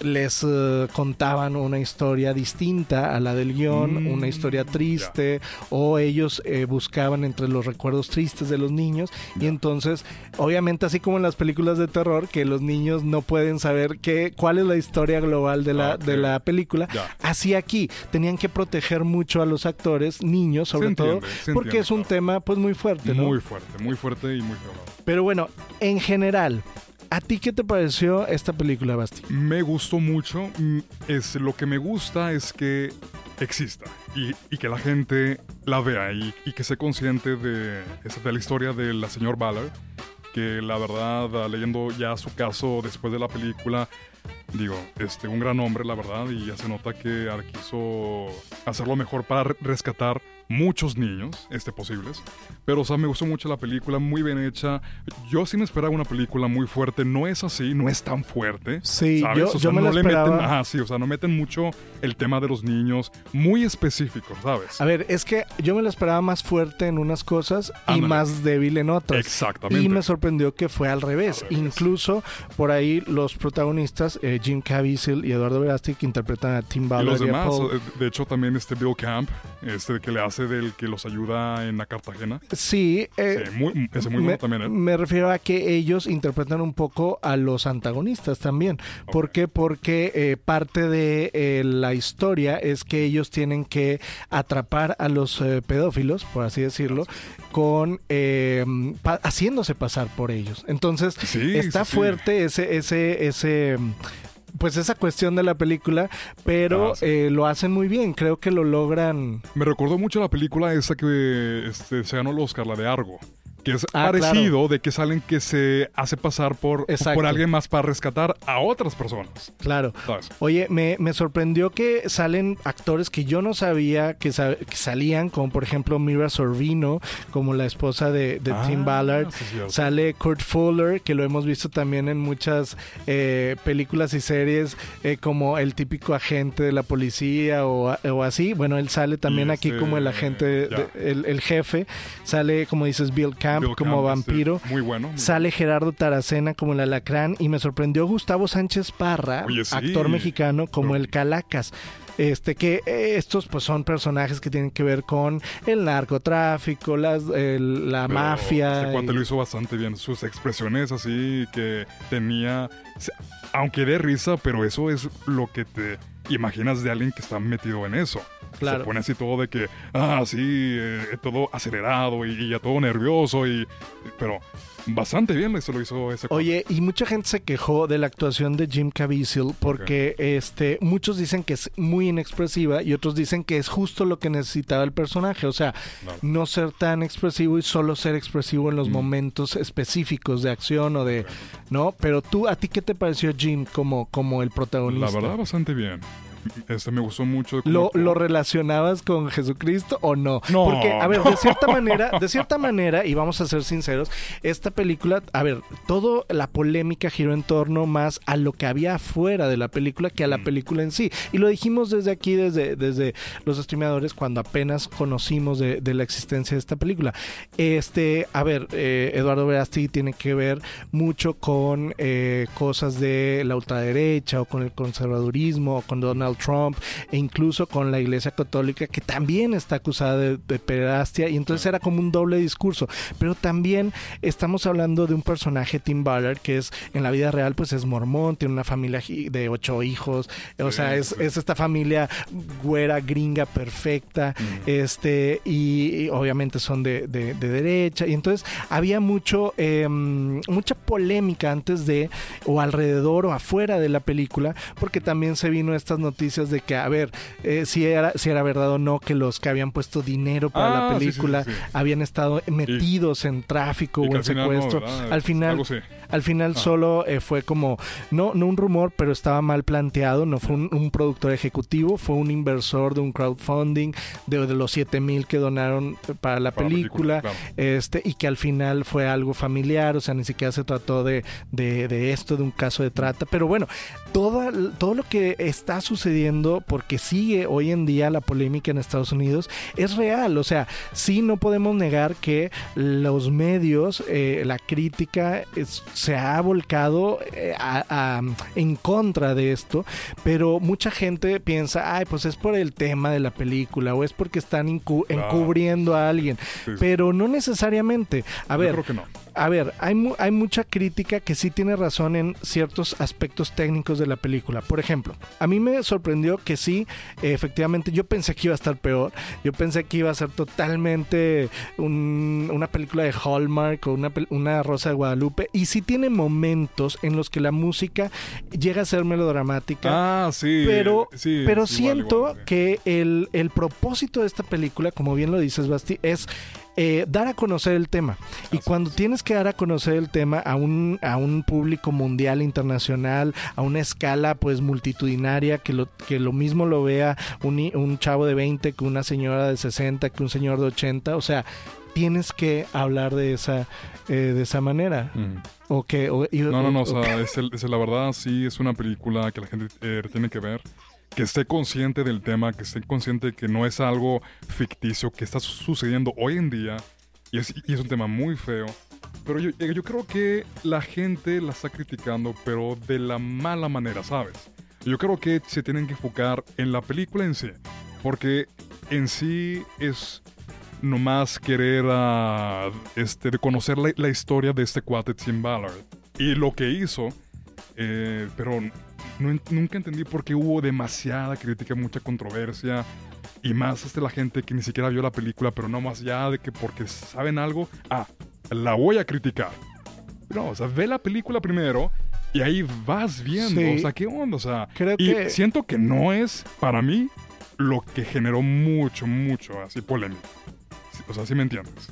Speaker 2: les eh, contaban una historia distinta a la del guion,
Speaker 3: Mm,
Speaker 2: una historia triste, o ellos eh, buscaban entre los recuerdos tristes de los niños, y entonces, obviamente, así como en las películas de terror, que los niños no pueden saber qué, cuál es la historia global de la,
Speaker 3: Ok.
Speaker 2: de la película, así aquí tenían que proteger mucho a los actores, niños sobre todo, porque
Speaker 3: entiende,
Speaker 2: es un
Speaker 3: claro.
Speaker 2: tema pues muy fuerte, ¿no?
Speaker 3: Muy fuerte, muy fuerte y muy feo.
Speaker 2: Pero bueno, en general, ¿a ti qué te pareció esta película, Basti?
Speaker 3: Me gustó mucho. mm, Es, lo que me gusta es que exista y, que la gente la vea y, que sea consciente de, de la historia de la señora Ballard. Que la verdad, ah, leyendo ya su caso después de la película, digo, este, un gran hombre, la verdad, y ya se nota que ah, quiso hacerlo mejor para re- rescatar muchos niños este, posibles. Pero, o sea, me gustó mucho la película, muy bien hecha. Yo sí me esperaba una película muy fuerte. No es así, no es tan fuerte.
Speaker 2: Sí,
Speaker 3: ¿sabes?
Speaker 2: yo,
Speaker 3: O
Speaker 2: yo me
Speaker 3: no
Speaker 2: la
Speaker 3: le meten, ajá, sí, o sea, no meten mucho el tema de los niños, muy específico, ¿sabes?
Speaker 2: A ver, es que yo me la esperaba más fuerte en unas cosas y más débil en otras.
Speaker 3: Exactamente.
Speaker 2: Y me sorprendió que fue al revés.
Speaker 3: Al revés.
Speaker 2: Incluso por ahí los protagonistas, eh, Jim Caviezel y Eduardo Verasti, que interpretan a Tim
Speaker 3: y
Speaker 2: Ballard
Speaker 3: los
Speaker 2: y a
Speaker 3: demás, eh, de hecho también este Bill Camp, este que le hace del que los ayuda en la Cartagena.
Speaker 2: Sí, eh,
Speaker 3: Sí, muy, ese muy
Speaker 2: me,
Speaker 3: bueno también, ¿eh?
Speaker 2: me refiero a que ellos interpretan un poco a los antagonistas también. ¿Por
Speaker 3: Ok.
Speaker 2: qué? Porque parte de la historia es que ellos tienen que atrapar a los pedófilos, por así decirlo, con eh, pa- haciéndose pasar por ellos. Entonces,
Speaker 3: Sí,
Speaker 2: está
Speaker 3: sí.
Speaker 2: fuerte ese, ese, ese pues esa cuestión de la película, pero
Speaker 3: Ah, sí.
Speaker 2: eh, lo hacen muy bien, creo que lo logran.
Speaker 3: Me recordó mucho la película esa que este, se ganó el Oscar, la de Argo. Que es
Speaker 2: Ah,
Speaker 3: parecido de que salen que se hace pasar por,
Speaker 2: Exacto.
Speaker 3: por alguien más para rescatar a otras personas.
Speaker 2: Claro.
Speaker 3: ¿Sabes?
Speaker 2: Oye, me, me sorprendió que salen actores que yo no sabía que, sa- que salían, como por ejemplo Mira Sorvino, como la esposa de, de
Speaker 3: Ah,
Speaker 2: Tim Ballard.
Speaker 3: es.
Speaker 2: Sale Kurt Fuller, que lo hemos visto también en muchas eh, películas y series, eh, como el típico agente de la policía o, o así. Bueno, él sale también aquí como el agente, de- el, el jefe. Sale, como dices, Bill Camp
Speaker 3: Bill
Speaker 2: como
Speaker 3: Camp, este,
Speaker 2: vampiro.
Speaker 3: muy bueno. muy
Speaker 2: Sale Gerardo Taracena como el alacrán y me sorprendió Gustavo Sánchez Parra,
Speaker 3: Oye, sí.
Speaker 2: actor mexicano como el Calacas. Este que eh, estos pues son personajes que tienen que ver con el narcotráfico, las, el- la
Speaker 3: Pero
Speaker 2: mafia.
Speaker 3: Este cuate
Speaker 2: y-
Speaker 3: lo hizo bastante bien. Sus expresiones así que tenía. Aunque de risa, pero eso es lo que te imaginas de alguien que está metido en eso.
Speaker 2: Claro.
Speaker 3: Se pone así todo de que, ah, sí, eh, todo acelerado y, y ya todo nervioso y. Pero bastante bien eso lo hizo ese.
Speaker 2: Oye, y mucha gente se quejó de la actuación de Jim Caviezel porque este muchos dicen que es muy inexpresiva y otros dicen que es justo lo que necesitaba el personaje, o sea, no ser tan expresivo y solo ser expresivo en los
Speaker 3: Mm.
Speaker 2: momentos específicos de acción o de, ¿no? Pero tú a ti qué te pareció Jim como como el protagonista?
Speaker 3: La verdad, bastante bien. Este me gustó mucho.
Speaker 2: ¿Lo,
Speaker 3: actuó.
Speaker 2: ¿Lo relacionabas con Jesucristo o no?
Speaker 3: No,
Speaker 2: Porque, a ver, de cierta manera, de cierta manera, y vamos a ser sinceros, esta película, a ver, todo la polémica giró en torno más a lo que había afuera de la película que a la
Speaker 3: Mm.
Speaker 2: película en sí. Y lo dijimos desde aquí, desde, desde los streameadores, cuando apenas conocimos de, de la existencia de esta película. Este, a ver, eh, Eduardo Verasti tiene que ver mucho con eh, cosas de la ultraderecha o con el conservadurismo o con Donald Trump e incluso con la Iglesia Católica que también está acusada de, de pederastia y entonces era como un doble discurso. Pero también estamos hablando de un personaje, Tim Ballard, que es en la vida real pues es mormón, tiene una familia de ocho hijos, o sea, es, esta familia güera, gringa, perfecta,
Speaker 3: Mm.
Speaker 2: este y, y obviamente son de, de- de derecha y entonces había mucho eh, mucha polémica antes de o alrededor o afuera de la película porque también se vino estas noticias de que a ver eh, si era si era verdad o no que los que habían puesto dinero para
Speaker 3: Ah,
Speaker 2: la
Speaker 3: sí, sí,
Speaker 2: película
Speaker 3: sí.
Speaker 2: habían estado metidos en tráfico
Speaker 3: Y
Speaker 2: o en
Speaker 3: al final no,
Speaker 2: secuestro al final
Speaker 3: Algo.
Speaker 2: Al final
Speaker 3: Ah.
Speaker 2: solo eh, fue como, no, no un rumor, pero estaba mal planteado, no fue un, un productor ejecutivo, fue un inversor de un crowdfunding de, de los 7 mil que donaron para la
Speaker 3: Para la
Speaker 2: película,
Speaker 3: película, claro.
Speaker 2: este, y que al final fue algo familiar, o sea, ni siquiera se trató de, de, de esto, de un caso de trata, pero bueno, toda, todo lo que está sucediendo, porque sigue hoy en día la polémica en Estados Unidos, es real, o sea, sí no podemos negar que los medios, eh, la crítica, es- se ha volcado eh, a- a- en contra de esto, pero mucha gente piensa, ay, pues es por el tema de la película o es porque están encubriendo a alguien,
Speaker 3: sí.
Speaker 2: pero no necesariamente. A
Speaker 3: Yo
Speaker 2: ver,
Speaker 3: creo que no.
Speaker 2: A ver, hay, mu- hay mucha crítica que sí tiene razón en ciertos aspectos técnicos de la película. Por ejemplo, a mí me sorprendió que sí, efectivamente, yo pensé que iba a estar peor. Yo pensé que iba a ser totalmente un- una película de Hallmark o una, una Rosa de Guadalupe. Y sí tiene momentos en los que la música llega a ser melodramática.
Speaker 3: Ah, sí.
Speaker 2: Pero,
Speaker 3: sí,
Speaker 2: pero
Speaker 3: igual,
Speaker 2: siento
Speaker 3: igual, sí.
Speaker 2: que el, el propósito de esta película, como bien lo dices, Basti, es eh, dar a conocer el tema. Y cuando
Speaker 3: es.
Speaker 2: tienes que dar a conocer el tema a un, a un público mundial, internacional, a una escala pues multitudinaria, que lo, que lo mismo lo vea un, un chavo de 20 que una señora de 60, que un señor de 80, o sea, tienes que hablar de esa, eh, de esa manera.
Speaker 3: Mm.
Speaker 2: O que, o- y-
Speaker 3: No, no, no, o
Speaker 2: o-
Speaker 3: sea, es, el- es el- la verdad sí es una película que la gente eh, tiene que ver, que esté consciente del tema, que esté consciente que no es algo ficticio, que está su- sucediendo hoy en día, y es, un tema muy feo, pero yo, creo que la gente la está criticando, pero de la mala manera, ¿sabes? Yo creo que se tienen que enfocar en la película en sí, porque en sí es nomás querer ah, este, conocer la, la historia de este cuate Tim Ballard y lo que hizo, eh, pero no nunca entendí por qué hubo demasiada crítica, mucha controversia y más hasta la gente que ni siquiera vio la película, pero no más ya de que porque saben algo, ah, la voy a criticar. No, o sea, ve la película primero y ahí vas viendo,
Speaker 2: Sí.
Speaker 3: o sea, ¿qué onda? O sea,
Speaker 2: Creo
Speaker 3: y
Speaker 2: que-
Speaker 3: siento que no es, para mí, lo que generó mucho, mucho, así, polémica. O sea, ¿sí me entiendes?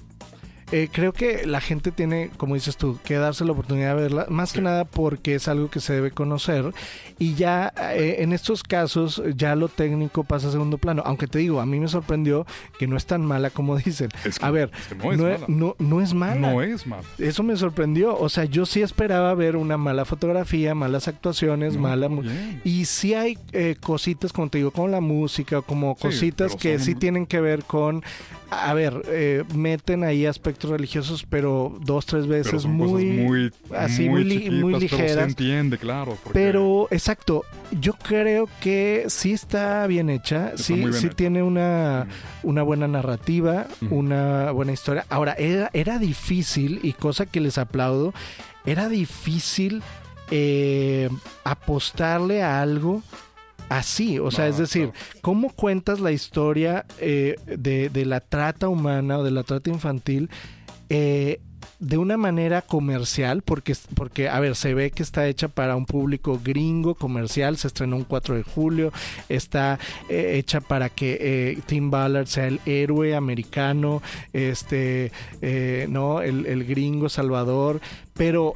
Speaker 2: Eh, creo que la gente tiene, como dices tú, que darse la oportunidad de verla, más que nada porque es algo que se debe conocer y ya eh, en estos casos ya lo técnico pasa a segundo plano, aunque te digo, a mí me sorprendió que no es tan mala como dicen.
Speaker 3: Es que-
Speaker 2: a ver,
Speaker 3: es que no es
Speaker 2: no, no- no es mala.
Speaker 3: No es mala.
Speaker 2: Eso me sorprendió, o sea, yo sí esperaba ver una mala fotografía, malas actuaciones,
Speaker 3: No,
Speaker 2: mala...
Speaker 3: bien.
Speaker 2: Y sí hay eh, cositas, como te digo, como la música, como
Speaker 3: Sí,
Speaker 2: cositas que
Speaker 3: son-
Speaker 2: sí tienen que ver con, a ver, eh, meten ahí aspectos religiosos, pero dos, tres veces muy...
Speaker 3: muy,
Speaker 2: así,
Speaker 3: muy,
Speaker 2: muy li-
Speaker 3: chiquitas,
Speaker 2: muy
Speaker 3: Pero se
Speaker 2: ligeras.
Speaker 3: entiende, claro. porque-
Speaker 2: Pero, exacto, yo creo que sí está bien hecha,
Speaker 3: Está
Speaker 2: sí,
Speaker 3: bien
Speaker 2: sí tiene una,
Speaker 3: Mm.
Speaker 2: una buena narrativa,
Speaker 3: Ujú.
Speaker 2: una buena historia. Ahora, era, era difícil, y cosa que les aplaudo, era difícil eh, apostarle a algo así. O sea,
Speaker 3: No,
Speaker 2: es decir. ¿cómo cuentas la historia eh, de, de la trata humana o de la trata infantil? eh, de una manera comercial, porque, porque, a ver, se ve que está hecha para un público gringo, comercial, se estrenó un 4 de julio, está eh, hecha para que eh, Tim Ballard sea el héroe americano, este, eh, ¿no? El, el gringo salvador, pero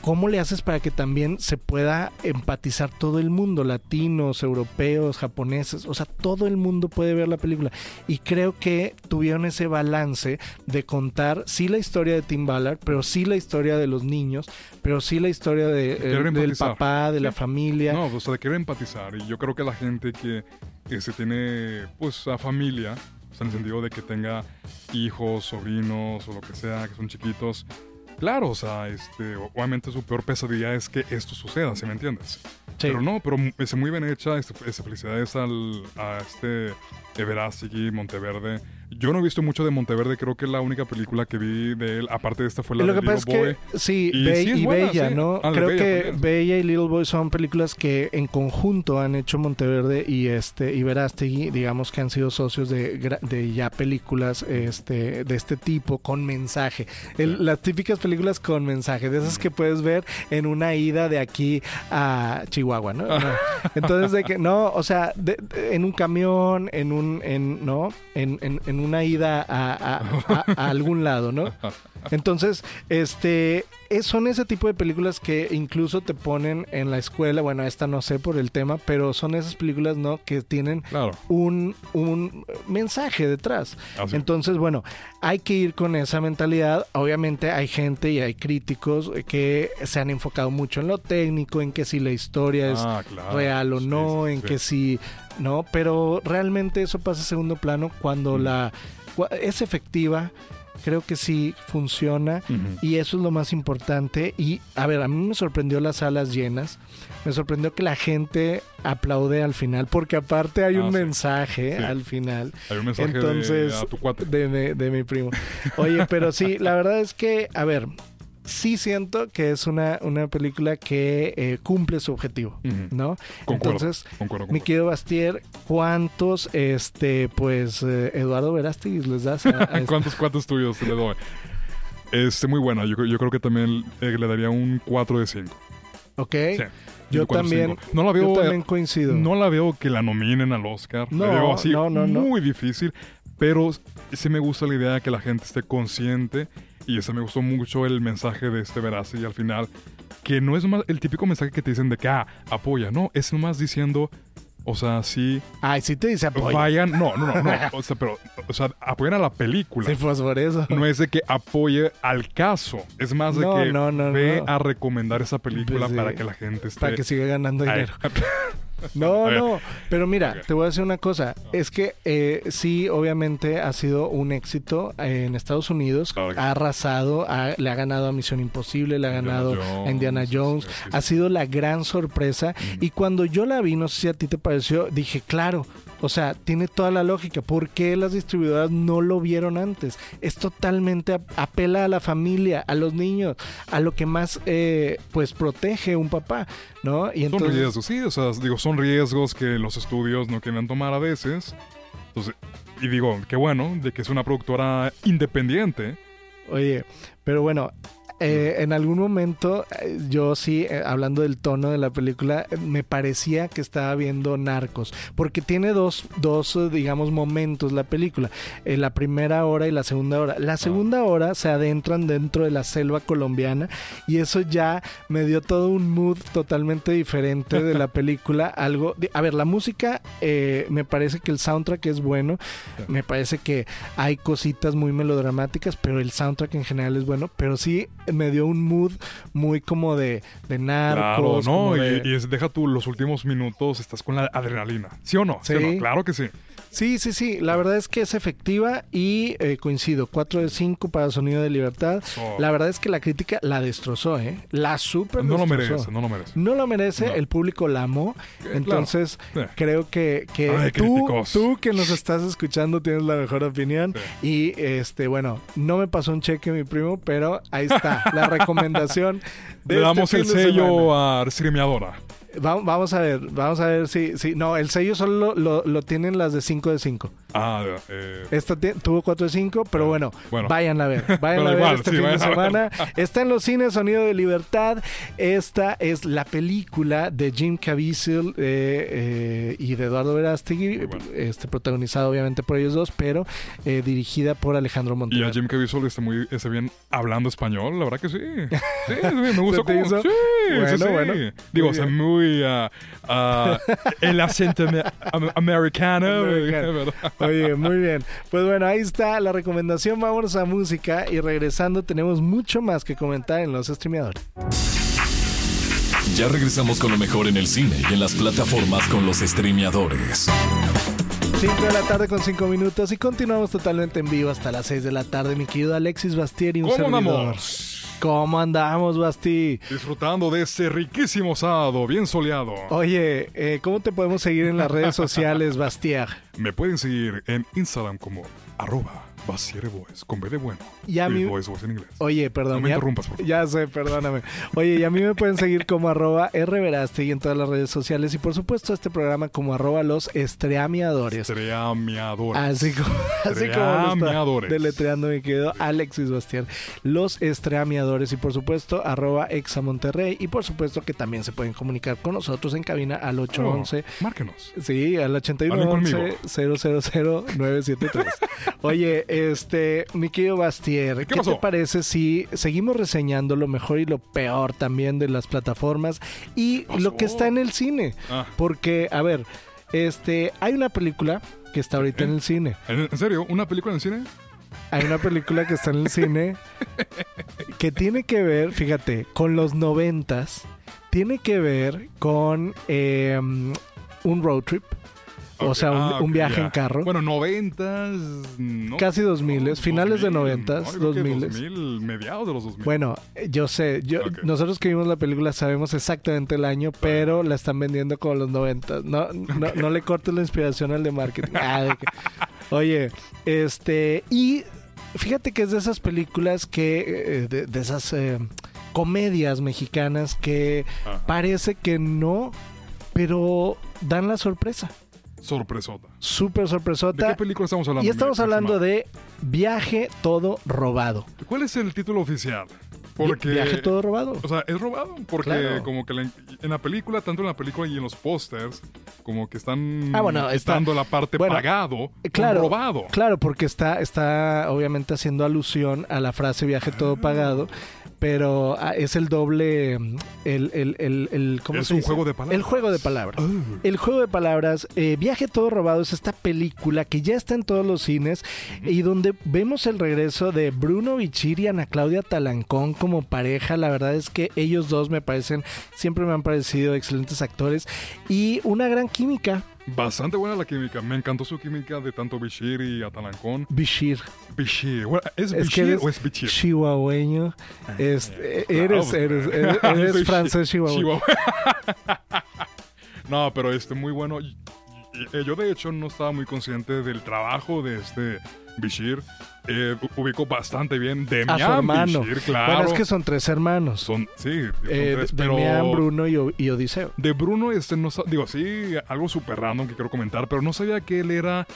Speaker 2: ¿cómo le haces para que también se pueda empatizar todo el mundo, latinos, europeos, japoneses? O sea, todo el mundo puede ver la película. Y creo que tuvieron ese balance de contar, sí la historia de Tim Ballard, pero sí la historia de los niños, pero sí la historia de, el- del papá, de la familia.
Speaker 3: No, o sea, de querer empatizar. Y yo creo que la gente que, que se tiene, pues, a familia, o sea, en el sentido de que tenga hijos, sobrinos o lo que sea, que son chiquitos, claro, o sea, este, obviamente su peor pesadilla es que esto suceda, ¿sí me entiendes?
Speaker 2: Sí.
Speaker 3: Pero no, pero es muy bien hecha. Este, felicidades al, a este Everástegui, Monteverde. Yo no he visto mucho de Monteverde, creo que la única película que vi de él, aparte de esta, fue la
Speaker 2: lo
Speaker 3: de
Speaker 2: que pasa es
Speaker 3: Little Boy.
Speaker 2: que sí,
Speaker 3: Y
Speaker 2: Be-
Speaker 3: sí es
Speaker 2: y
Speaker 3: buena,
Speaker 2: Bella,
Speaker 3: sí.
Speaker 2: ¿no?
Speaker 3: Ah,
Speaker 2: Creo
Speaker 3: Bella
Speaker 2: que
Speaker 3: también.
Speaker 2: Bella y Little Boy son películas que en conjunto han hecho Monteverde y este y Verástegui, digamos que han sido socios de, ya películas este de este tipo con mensaje. El-
Speaker 3: Sí.
Speaker 2: Las típicas películas con mensaje, de esas que puedes ver en una ida de aquí a Chihuahua, ¿no? No. Entonces de que no, o sea, de- de- en un camión, en un en no, en, en- en una ida a, a- algún lado, ¿no? Entonces, este, es- son ese tipo de películas que incluso te ponen en la escuela. Bueno, esta no sé por el tema, pero son esas películas, ¿no? Que tienen
Speaker 3: Claro.
Speaker 2: un, un mensaje detrás.
Speaker 3: Así.
Speaker 2: Entonces, bueno, hay que ir con esa mentalidad. Obviamente hay gente y hay críticos que se han enfocado mucho en lo técnico, en que si la historia es
Speaker 3: Ah, claro.
Speaker 2: real o
Speaker 3: Sí,
Speaker 2: no,
Speaker 3: sí,
Speaker 2: en
Speaker 3: sí.
Speaker 2: que si, no, pero realmente eso pasa a segundo plano cuando
Speaker 3: Mm.
Speaker 2: la es efectiva, creo que sí funciona y eso es lo más importante. Y a ver, a mí me sorprendió las salas llenas, me sorprendió que la gente aplaude al final, porque aparte hay
Speaker 3: Ah,
Speaker 2: un
Speaker 3: sí.
Speaker 2: mensaje
Speaker 3: Sí.
Speaker 2: al final.
Speaker 3: Hay un mensaje de-
Speaker 2: Entonces,
Speaker 3: a tu cuate.
Speaker 2: de, de mi primo. Oye, pero sí, la verdad es que, a ver, sí siento que es una, una película que eh, cumple su objetivo. ¿no?
Speaker 3: Concuerdo,
Speaker 2: Entonces,
Speaker 3: concuerdo,
Speaker 2: mi querido Bastier, ¿cuántos, este, pues, eh, Eduardo Verástegui les das a, a esta?
Speaker 3: ¿Cuántos cuates tuyos le doy? Este, muy buena. Yo, yo creo que también eh, le daría un 4 de 5.
Speaker 2: ¿Ok?
Speaker 3: Sí.
Speaker 2: Yo
Speaker 3: un 4 de
Speaker 2: también,
Speaker 3: 5. No la veo,
Speaker 2: yo también coincido.
Speaker 3: no la veo que la nominen al Oscar.
Speaker 2: No,
Speaker 3: la veo así
Speaker 2: no, no, no.
Speaker 3: muy difícil. Pero sí me gusta la idea de que la gente esté consciente. Y ese me gustó mucho el mensaje de este Verasi al final. Que no es más el típico mensaje que te dicen de que, ah, apoya. No, es nomás diciendo, o sea, sí,
Speaker 2: Ay, sí te dice apoyo.
Speaker 3: vayan. No, no, no, no. O sea, pero, o sea, apoyan a la película.
Speaker 2: Sí, pues por eso.
Speaker 3: No es de que apoye al caso. Es más de
Speaker 2: No,
Speaker 3: que
Speaker 2: no, no,
Speaker 3: ve a recomendar esa película
Speaker 2: Pues sí.
Speaker 3: para que la gente esté.
Speaker 2: Para que siga ganando dinero. No, no, pero mira, te voy a decir una cosa. Es que eh, sí, obviamente ha sido un éxito en Estados Unidos. Ha arrasado, ha- le ha ganado a Misión Imposible, le ha ganado
Speaker 3: Jones,
Speaker 2: a Indiana Jones.
Speaker 3: sí, sí,
Speaker 2: Ha sido la gran sorpresa. Y cuando yo la vi, no sé si a ti te pareció, dije, claro. O sea, tiene toda la lógica. ¿Por qué las distribuidoras no lo vieron antes? Es totalmente ap- apela a la familia, a los niños, a lo que más eh, pues protege un papá, ¿no? Y
Speaker 3: Son
Speaker 2: entonces
Speaker 3: riesgos, sí, o sea, digo, son riesgos que los estudios no quieren tomar a veces. Entonces, y digo, qué bueno, de que es una productora independiente.
Speaker 2: Oye, pero bueno, eh, en algún momento eh, yo sí, eh, hablando del tono de la película, me parecía que estaba viendo Narcos, porque tiene dos, dos digamos, momentos la película, eh, la primera hora y la segunda hora. La segunda hora se adentran dentro de la selva colombiana y eso ya me dio todo un mood totalmente diferente de la película. Algo, de- a ver, la música, me parece que el soundtrack es bueno, me parece que hay cositas muy melodramáticas, pero el soundtrack en general es bueno. Pero sí me dio un mood muy como de, de
Speaker 3: Claro,
Speaker 2: narcos.
Speaker 3: ¿no?
Speaker 2: como
Speaker 3: Y,
Speaker 2: de-
Speaker 3: y es- deja tú los últimos minutos, estás con la adrenalina. ¿Sí o no? ¿Sí o no?
Speaker 2: Sí.
Speaker 3: Claro que sí.
Speaker 2: Sí, sí, sí. La verdad es que es efectiva y eh, coincido. 4 de 5 para Sonido de Libertad. La verdad es que la crítica la destrozó, ¿eh? La super
Speaker 3: no lo merece, no lo merece.
Speaker 2: No lo merece,
Speaker 3: No.
Speaker 2: el público la amó. Entonces,
Speaker 3: Sí.
Speaker 2: creo que, que
Speaker 3: Ay,
Speaker 2: tú, tú que nos estás escuchando tienes la mejor opinión. Y este, bueno, no me pasó un cheque mi primo, pero ahí está, la recomendación.
Speaker 3: Le
Speaker 2: este
Speaker 3: damos el sello a streameadora.
Speaker 2: Va- vamos a ver, vamos a ver si, si. No, el sello solo lo, lo- tienen las de 5 de 5.
Speaker 3: Ah, eh,
Speaker 2: Esta tuvo 4 de 5, pero
Speaker 3: Ah,
Speaker 2: bueno,
Speaker 3: bueno.
Speaker 2: vayan a ver. Vayan
Speaker 3: Pero
Speaker 2: a ver
Speaker 3: igual,
Speaker 2: este
Speaker 3: sí,
Speaker 2: fin de
Speaker 3: vayan
Speaker 2: semana. Está en los cines Sonido de Libertad. Esta es la película de Jim Caviezel eh, eh, y de Eduardo Verástegui,
Speaker 3: bueno.
Speaker 2: este, protagonizado obviamente por ellos dos, pero dirigida por Alejandro
Speaker 3: y a
Speaker 2: Montero.
Speaker 3: Jim Caviezel está muy está bien hablando español, la verdad que sí. Sí, me gustó
Speaker 2: te
Speaker 3: como...
Speaker 2: hizo?
Speaker 3: Sí,
Speaker 2: Bueno,
Speaker 3: sí, sí.
Speaker 2: bueno.
Speaker 3: Digo, o sea, muy... ah, ah, el acento am- americano.
Speaker 2: Americano. Oye, muy bien. Pues bueno, ahí está la recomendación. Vámonos a música y regresando tenemos mucho más que comentar en los streameadores.
Speaker 1: Ya regresamos con lo mejor en el cine y en las plataformas con los streameadores.
Speaker 2: 5 de la tarde con 5 minutos y continuamos totalmente en vivo hasta las 6 de la tarde, mi querido Alexis Bastier y un
Speaker 3: ¿Cómo
Speaker 2: servidor. ¿Cómo andamos, Basti?
Speaker 3: Disfrutando de este riquísimo sábado, bien soleado.
Speaker 2: Oye, eh, ¿cómo te podemos seguir en las redes sociales, Bastier?
Speaker 3: Me pueden seguir en Instagram como arroba Basiere Boys, con B de bueno.
Speaker 2: Y a
Speaker 3: Y
Speaker 2: mí-
Speaker 3: Boys, Boys en inglés.
Speaker 2: Oye, perdón.
Speaker 3: No me
Speaker 2: ya-
Speaker 3: interrumpas, por favor.
Speaker 2: Ya sé, perdóname. Oye, y a mí me pueden seguir como arroba rverastegui en todas las redes sociales y por supuesto este programa como arroba los estreamiadores.
Speaker 3: Estreameadores.
Speaker 2: Así como, así como deletreando mi querido Alexis Bastián. Los estreameadores y por supuesto arroba exa Monterrey y por supuesto que también se pueden comunicar con nosotros en cabina al 811
Speaker 3: Oh, márquenos.
Speaker 2: Sí, al
Speaker 3: Hablen conmigo.
Speaker 2: 8111 973 Oye, este, mi querido Bastier, ¿qué, te parece si seguimos reseñando lo mejor y lo peor también de las plataformas y lo que está en el cine?
Speaker 3: Ah,
Speaker 2: Porque, a ver, este, hay una película que está ahorita en el cine.
Speaker 3: ¿en, en serio? ¿Una película en el cine?
Speaker 2: Hay una película que está en el cine que tiene que ver, fíjate, con los noventas. Tiene que ver con eh, un road trip. O sea, un,
Speaker 3: ah,
Speaker 2: un viaje en carro.
Speaker 3: Bueno, noventas, no.
Speaker 2: Casi 2000,
Speaker 3: no,
Speaker 2: finales de
Speaker 3: 2000,
Speaker 2: noventas,
Speaker 3: no,
Speaker 2: 2000.
Speaker 3: 2000, mediados de los 2000.
Speaker 2: Bueno, eh, yo sé, yo, nosotros que vimos la película sabemos exactamente el año, pero la están vendiendo como los 90. No, no, no le cortes la inspiración al de marketing. Ah, de que- Oye, este, y fíjate que es de esas películas que, eh, de, de esas eh, comedias mexicanas que
Speaker 3: Ajá.
Speaker 2: parece que no, pero dan la sorpresa.
Speaker 3: Sorpresota.
Speaker 2: Súper
Speaker 3: ¿De
Speaker 2: sorpresota.
Speaker 3: qué película estamos hablando?
Speaker 2: Y estamos hablando de Viaje Todo Robado.
Speaker 3: ¿Cuál es el título oficial? Porque...
Speaker 2: Viaje Todo Robado.
Speaker 3: O sea, es robado porque
Speaker 2: Claro.
Speaker 3: como que la- en la película, tanto en la película y en los pósters, como que están
Speaker 2: Ah, bueno, está-
Speaker 3: dando la parte
Speaker 2: bueno,
Speaker 3: pagado
Speaker 2: Claro,
Speaker 3: robado.
Speaker 2: claro, porque está, está obviamente haciendo alusión a la frase viaje todo
Speaker 3: Ah.
Speaker 2: Pero ah, es el doble, el, el, el, el- ¿cómo
Speaker 3: Es
Speaker 2: se
Speaker 3: un
Speaker 2: dice?
Speaker 3: juego de palabras.
Speaker 2: El juego de palabras.
Speaker 3: Ah.
Speaker 2: El juego de palabras, eh, Viaje Todo Robado es esta película que ya está en todos los cines y donde vemos el regreso de Bruno Bichir y Ana Claudia Talancón como pareja. La verdad es que ellos dos me parecen, siempre me han parecido excelentes actores y una gran química.
Speaker 3: Bastante buena la química. Me encantó su química de tanto Bishir y Atalancón.
Speaker 2: Bichir,
Speaker 3: Bishir. Bueno, ¿Es
Speaker 2: Es que
Speaker 3: Bishir
Speaker 2: eres
Speaker 3: o es Bichir?
Speaker 2: chihuahueño.
Speaker 3: Claro,
Speaker 2: eres,
Speaker 3: pues,
Speaker 2: eres, eres, eres
Speaker 3: Bishir,
Speaker 2: francés chihuahueño.
Speaker 3: Chihuahua. no, pero este muy bueno. Y- Yo de hecho no estaba muy consciente del trabajo de este Bishir. Eh, u- ubico bastante bien
Speaker 2: A su
Speaker 3: Demian
Speaker 2: hermano.
Speaker 3: Bishir, claro.
Speaker 2: Bueno, es que son tres hermanos.
Speaker 3: Son, sí, son
Speaker 2: Eh,
Speaker 3: tres, pero
Speaker 2: Demian, Bruno y, O- y Odiseo.
Speaker 3: de Bruno, este, no digo, sí, algo súper random que quiero comentar, pero no sabía que él era,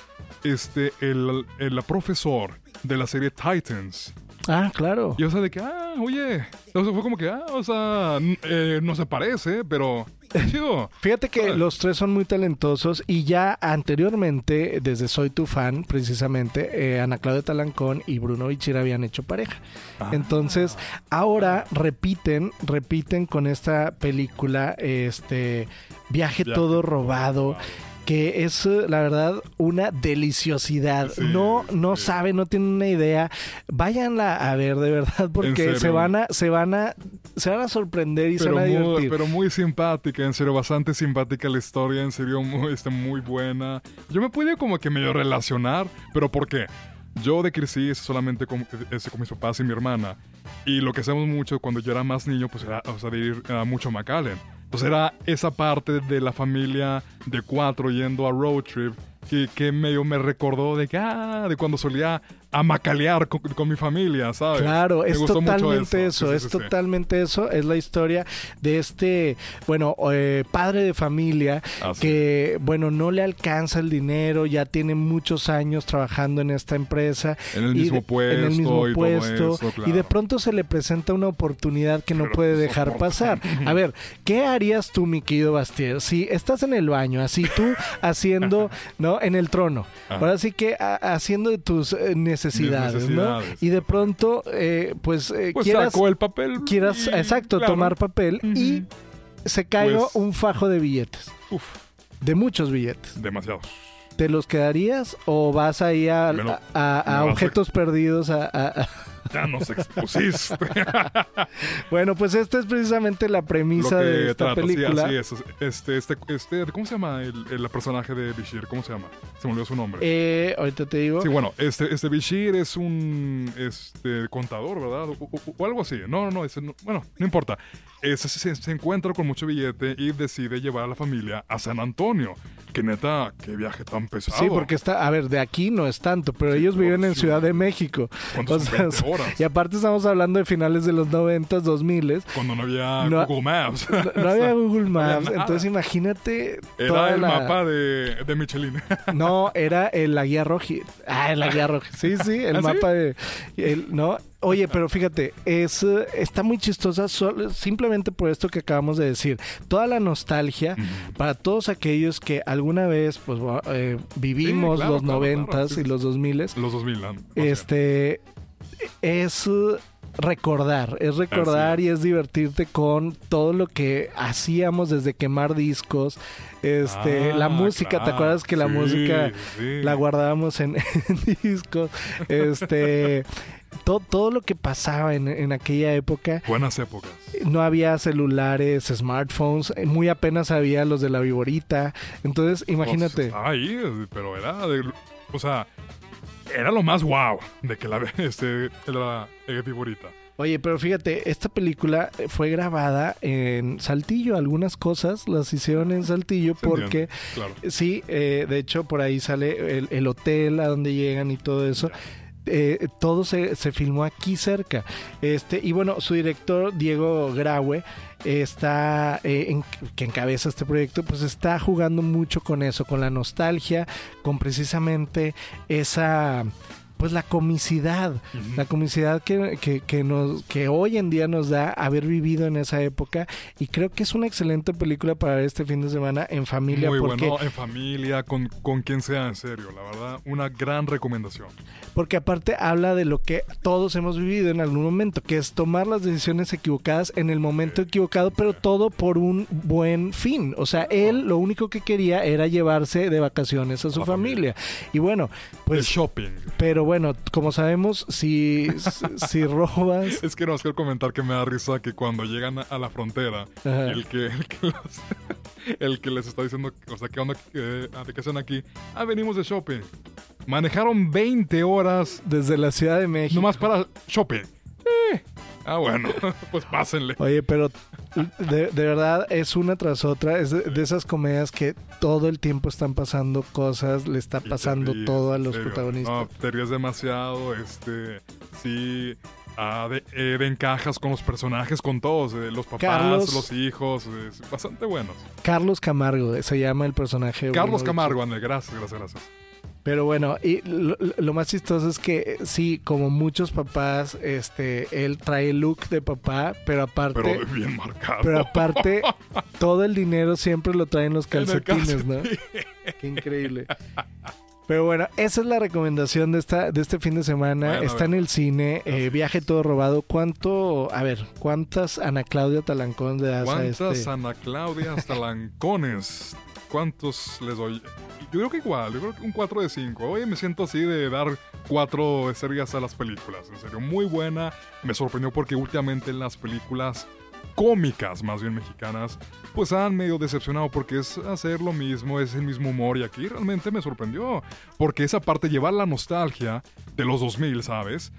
Speaker 3: este, el, el profesor de la serie Titans.
Speaker 2: Ah, claro.
Speaker 3: Y o sea, de que, ah, oye, o sea, fue como que, ah, o sea, eh, no se parece, pero chido.
Speaker 2: Fíjate que
Speaker 3: Ah.
Speaker 2: los tres son muy talentosos y ya anteriormente, desde Soy tu fan, precisamente, eh, Ana Claudia Talancón y Bruno Bichir habían hecho pareja.
Speaker 3: Ah.
Speaker 2: Entonces, ahora repiten, repiten con esta película, este, Viaje,
Speaker 3: Viaje
Speaker 2: todo robado. Que es, eh, la verdad, una deliciosidad.
Speaker 3: Sí,
Speaker 2: no, no
Speaker 3: sí.
Speaker 2: saben, no tienen una idea. Váyanla a ver, de verdad, porque se van a, se van a, se van a sorprender y se van a
Speaker 3: muy,
Speaker 2: divertir.
Speaker 3: pero muy simpática, en serio, bastante simpática la historia, en serio, muy, este, muy buena. Yo me pude como que medio relacionar, pero ¿por qué? Yo de crecí solamente con, ese, con mis papás y mi hermana. Y lo que hacemos mucho cuando yo era más niño, pues era o sea, de ir a mucho a McAllen. Entonces era esa parte de la familia de cuatro yendo a road trip que, que medio me recordó de que, ah, de cuando solía a macalear con, con mi familia, ¿sabes?
Speaker 2: Claro,
Speaker 3: Me
Speaker 2: es totalmente eso,
Speaker 3: Sí, sí,
Speaker 2: es
Speaker 3: sí,
Speaker 2: totalmente eso, es la historia de este, bueno, eh, padre de familia
Speaker 3: Ah,
Speaker 2: que, bueno, no le alcanza el dinero, ya tiene muchos años trabajando en esta empresa.
Speaker 3: En el mismo
Speaker 2: de-
Speaker 3: puesto
Speaker 2: en el mismo
Speaker 3: y todo
Speaker 2: puesto,
Speaker 3: eso,
Speaker 2: y de pronto se le presenta una oportunidad que no puede dejar pasar. A ver, ¿qué harías tú, mi querido Bastier, si estás en el baño, así tú haciendo, ¿no? En el trono.
Speaker 3: Ajá.
Speaker 2: Ahora sí que a- haciendo de tus eh, necesidades, ¿no?
Speaker 3: necesidades.
Speaker 2: Y de pronto, eh, pues, eh,
Speaker 3: Pues
Speaker 2: quieras,
Speaker 3: sacó el papel.
Speaker 2: quieras,
Speaker 3: y-
Speaker 2: exacto,
Speaker 3: claro.
Speaker 2: tomar papel y se cayó
Speaker 3: Pues-
Speaker 2: un fajo de billetes,
Speaker 3: Uf,
Speaker 2: de muchos billetes.
Speaker 3: demasiados.
Speaker 2: ¿Te los quedarías o vas ahí a, a- a- objetos perdidos? a- a- a-
Speaker 3: Ya nos expusiste.
Speaker 2: Bueno, pues esta es precisamente la premisa de esta
Speaker 3: sí,
Speaker 2: película.
Speaker 3: así es. Este, este, este, ¿cómo se llama el, el personaje de Bishir? ¿Cómo se llama? Se me olvidó su nombre.
Speaker 2: Eh, ahorita te digo.
Speaker 3: Sí, bueno, este, este Bishir es un este, contador, ¿verdad? O, o- o algo así. No, no, no, ese no- bueno, no importa. Ese se, se encuentra con mucho billete y decide llevar a la familia a San Antonio. Que neta, qué viaje tan pesado.
Speaker 2: Sí, porque está, a ver, de aquí no es tanto, pero
Speaker 3: Sí,
Speaker 2: ellos viven en
Speaker 3: ciudad.
Speaker 2: De México.
Speaker 3: ¿Cuántos
Speaker 2: O sea,
Speaker 3: 20 horas.
Speaker 2: Y aparte estamos hablando de finales de los 90, 2000.
Speaker 3: Cuando no había
Speaker 2: No-
Speaker 3: Google Maps.
Speaker 2: No, no había Google Maps, entonces imagínate toda
Speaker 3: Era el
Speaker 2: la-
Speaker 3: mapa de, de Michelin.
Speaker 2: No, era el, la guía roja. Ah, la guía roja. Sí, sí, el
Speaker 3: ¿Ah, sí?
Speaker 2: mapa de... el- no, oye, pero fíjate, es, está muy chistosa solo- simplemente por esto que acabamos de decir. Toda la nostalgia para todos aquellos que alguna vez pues eh, vivimos
Speaker 3: claro,
Speaker 2: los noventas
Speaker 3: claro, sí,
Speaker 2: y los dos miles.
Speaker 3: Los 2000. ¿no? O sea,
Speaker 2: Este es eh, recordar, es recordar
Speaker 3: Así
Speaker 2: y es divertirte con todo lo que hacíamos desde quemar discos, este,
Speaker 3: Ah,
Speaker 2: la música, ¿te acuerdas que la
Speaker 3: Sí,
Speaker 2: música
Speaker 3: sí.
Speaker 2: la guardábamos en, en discos? Este, to- todo lo que pasaba en, en aquella época.
Speaker 3: Buenas épocas.
Speaker 2: No había celulares, smartphones, eh, muy apenas había los de la viborita. Entonces,
Speaker 3: Pues,
Speaker 2: imagínate.
Speaker 3: estaba ahí, pero era de. O sea, era lo más wow de que la este, la eh, figurita.
Speaker 2: Oye, pero fíjate, esta película fue grabada en Saltillo. Algunas cosas las hicieron en Saltillo
Speaker 3: Se
Speaker 2: porque,
Speaker 3: Claro.
Speaker 2: sí, eh, de hecho por ahí sale el, el hotel a donde llegan y todo eso. Eh, todo se, se filmó aquí cerca. Este, y bueno, su director, Diego Graue, está eh, en- que encabeza este proyecto, pues está jugando mucho con eso, con la nostalgia, con precisamente esa pues la comicidad, la comicidad que, que, que nos, que hoy en día nos da haber vivido en esa época y creo que es una excelente película para ver este fin de semana en familia
Speaker 3: Muy
Speaker 2: porque,
Speaker 3: bueno, en familia, con, con quien sea, en serio. La verdad, una gran recomendación.
Speaker 2: porque aparte habla de lo que todos hemos vivido en algún momento, que es tomar las decisiones equivocadas en el momento equivocado, pero todo por un buen fin. O sea, él lo único que quería era llevarse de vacaciones a su
Speaker 3: la
Speaker 2: familia. Y bueno,
Speaker 3: el
Speaker 2: pues
Speaker 3: shopping.
Speaker 2: pero bueno, como sabemos, si, si robas...
Speaker 3: Es que no, el comentar que me da risa que cuando llegan a, la frontera, el que, el que, los- el que les está diciendo, o sea, ¿qué onda? Eh, ¿De qué hacen aquí? Ah, venimos de shopping. Manejaron 20 horas
Speaker 2: Desde la Ciudad de México.
Speaker 3: nomás para shopping. Eh, Ah, bueno, pues pásenle.
Speaker 2: Oye, pero de, de verdad es una tras otra. Es de, de esas comedias que todo el tiempo están pasando cosas, le está pasando
Speaker 3: ríes,
Speaker 2: todo a los
Speaker 3: serio.
Speaker 2: protagonistas.
Speaker 3: No, te ríes demasiado, este, sí, ah, de, eh, de encajas con los personajes, con todos, eh, los papás,
Speaker 2: Carlos-
Speaker 3: los hijos, es bastante buenos.
Speaker 2: Carlos Camargo eh, se llama el personaje.
Speaker 3: Carlos
Speaker 2: bueno,
Speaker 3: Camargo, André, gracias, gracias, gracias.
Speaker 2: Pero bueno, y lo, lo más chistoso es que eh, sí, como muchos papás, este, él trae el look de papá, pero aparte,
Speaker 3: Pero
Speaker 2: pero,
Speaker 3: bien marcado.
Speaker 2: aparte, todo el dinero siempre lo traen los calcetines, ¿no? Qué increíble. Pero bueno, esa es la recomendación de esta de este fin de semana.
Speaker 3: Bueno,
Speaker 2: Está en el cine, eh, viaje todo robado. ¿Cuánto, a ver, cuántas Ana Claudia Talancón le das a
Speaker 3: ¿Cuántas
Speaker 2: este?
Speaker 3: Ana Claudias Talancones? ¿Cuántos les doy? Yo creo que igual, yo creo que un 4 de 5. Oye, me siento así de dar 4 estrellas a las películas. En serio, muy buena. Me sorprendió porque últimamente las películas cómicas, más bien mexicanas, pues han medio decepcionado porque es hacer lo mismo, es el mismo humor y aquí realmente me sorprendió porque esa parte llevar la nostalgia de los 2000, ¿sabes?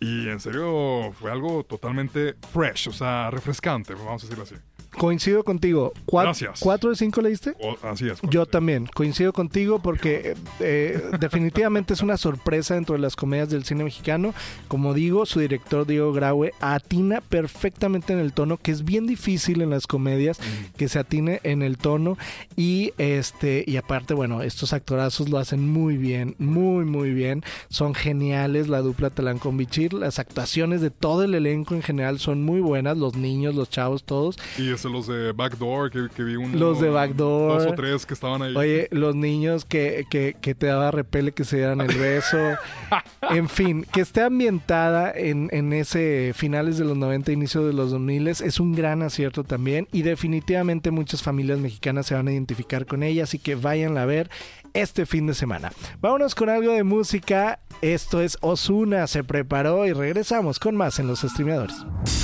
Speaker 3: Y en serio fue algo totalmente fresh, o sea, refrescante, vamos a decirlo así.
Speaker 2: Coincido contigo. ¿Cuat-
Speaker 3: Gracias.
Speaker 2: ¿Cuatro de cinco leíste?
Speaker 3: Así es.
Speaker 2: Yo también, coincido contigo porque eh, definitivamente es una sorpresa dentro de las comedias del cine mexicano. Como digo, su director Diego Graue atina perfectamente en el tono, que es bien difícil en las comedias que se atine en el tono y este y aparte, bueno, estos actorazos lo hacen muy bien, muy muy bien. Son geniales la dupla Talancón Bichir, las actuaciones de todo el elenco en general son muy buenas, los niños, los chavos, todos.
Speaker 3: Y los de Backdoor, que, que vi un,
Speaker 2: Los de Backdoor.
Speaker 3: Dos o tres que estaban ahí.
Speaker 2: Oye, los niños que, que, que te daba repele que se dieran el beso. en fin, que esté ambientada en, en ese finales de los 90, inicio de los 2000 es un gran acierto también. Y definitivamente muchas familias mexicanas se van a identificar con ella, así que váyanla a ver este fin de semana. Vámonos con algo de música. Esto es Osuna, se preparó y regresamos con más en los streameadores.